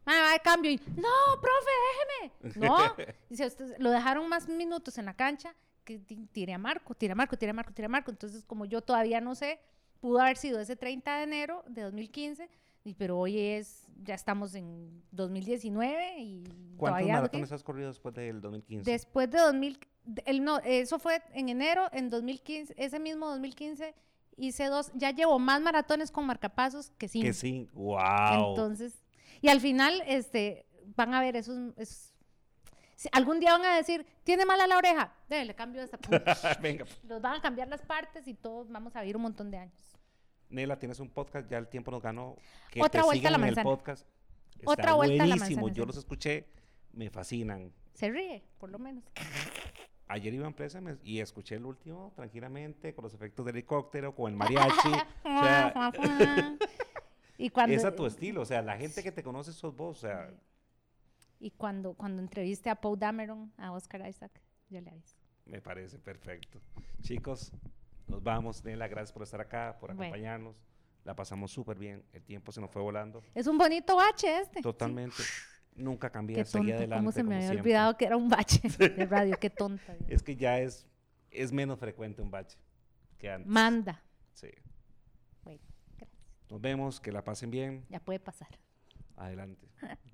[SPEAKER 2] ah, va de cambio, y no, profe, déjeme. No, dice, usted, lo dejaron más minutos en la cancha que a Marco, tire a Marco, tire a Marco, tire a Marco. Entonces, como yo todavía no sé, pudo haber sido ese 30 de enero de 2015, y- pero hoy es, ya estamos en 2019 y
[SPEAKER 1] ¿Cuántos maratones has corrido después del 2015?
[SPEAKER 2] Después de 2000, de- el, no, eso fue en enero, en 2015, ese mismo 2015 hice dos, ya llevo más maratones con marcapasos que cinco.
[SPEAKER 1] que sí. ¡Wow!
[SPEAKER 2] Entonces, y al final, este, van a ver esos, esos- si algún día van a decir, tiene mala la oreja, le cambio esta punta.
[SPEAKER 1] Venga.
[SPEAKER 2] Los van a cambiar las partes y todos vamos a vivir un montón de años.
[SPEAKER 1] Nela, tienes un podcast, ya el tiempo nos ganó. Que
[SPEAKER 2] Otra
[SPEAKER 1] te
[SPEAKER 2] vuelta a la
[SPEAKER 1] sigan en el
[SPEAKER 2] manzana.
[SPEAKER 1] podcast. Está
[SPEAKER 2] Otra vuelta a la
[SPEAKER 1] buenísimo.
[SPEAKER 2] manzana,
[SPEAKER 1] Yo
[SPEAKER 2] sí.
[SPEAKER 1] los escuché, me fascinan.
[SPEAKER 2] Se ríe, por lo menos.
[SPEAKER 1] Ayer iba en presa me- y escuché el último tranquilamente con los efectos de helicóptero, con el mariachi. o sea,
[SPEAKER 2] y cuando,
[SPEAKER 1] es a tu estilo. O sea, la gente que te conoce sos vos. O sea,
[SPEAKER 2] y cuando, cuando entreviste a Paul Dameron, a Oscar Isaac, yo le aviso.
[SPEAKER 1] me parece perfecto. Chicos, nos vamos. Nela, gracias por estar acá, por
[SPEAKER 2] Bueno.
[SPEAKER 1] acompañarnos. La pasamos súper bien. El tiempo se nos fue volando.
[SPEAKER 2] Es un bonito bache este. sí.
[SPEAKER 1] Totalmente. Nunca cambié,
[SPEAKER 2] Qué tonto,
[SPEAKER 1] adelante.
[SPEAKER 2] cómo se me
[SPEAKER 1] como
[SPEAKER 2] había
[SPEAKER 1] siempre.
[SPEAKER 2] olvidado que era un bache de radio, qué tonta. Dios.
[SPEAKER 1] Es que ya es, es menos frecuente un bache que antes.
[SPEAKER 2] Manda.
[SPEAKER 1] Sí.
[SPEAKER 2] Bueno, gracias.
[SPEAKER 1] Nos vemos, que la pasen bien.
[SPEAKER 2] Ya puede pasar.
[SPEAKER 1] Adelante.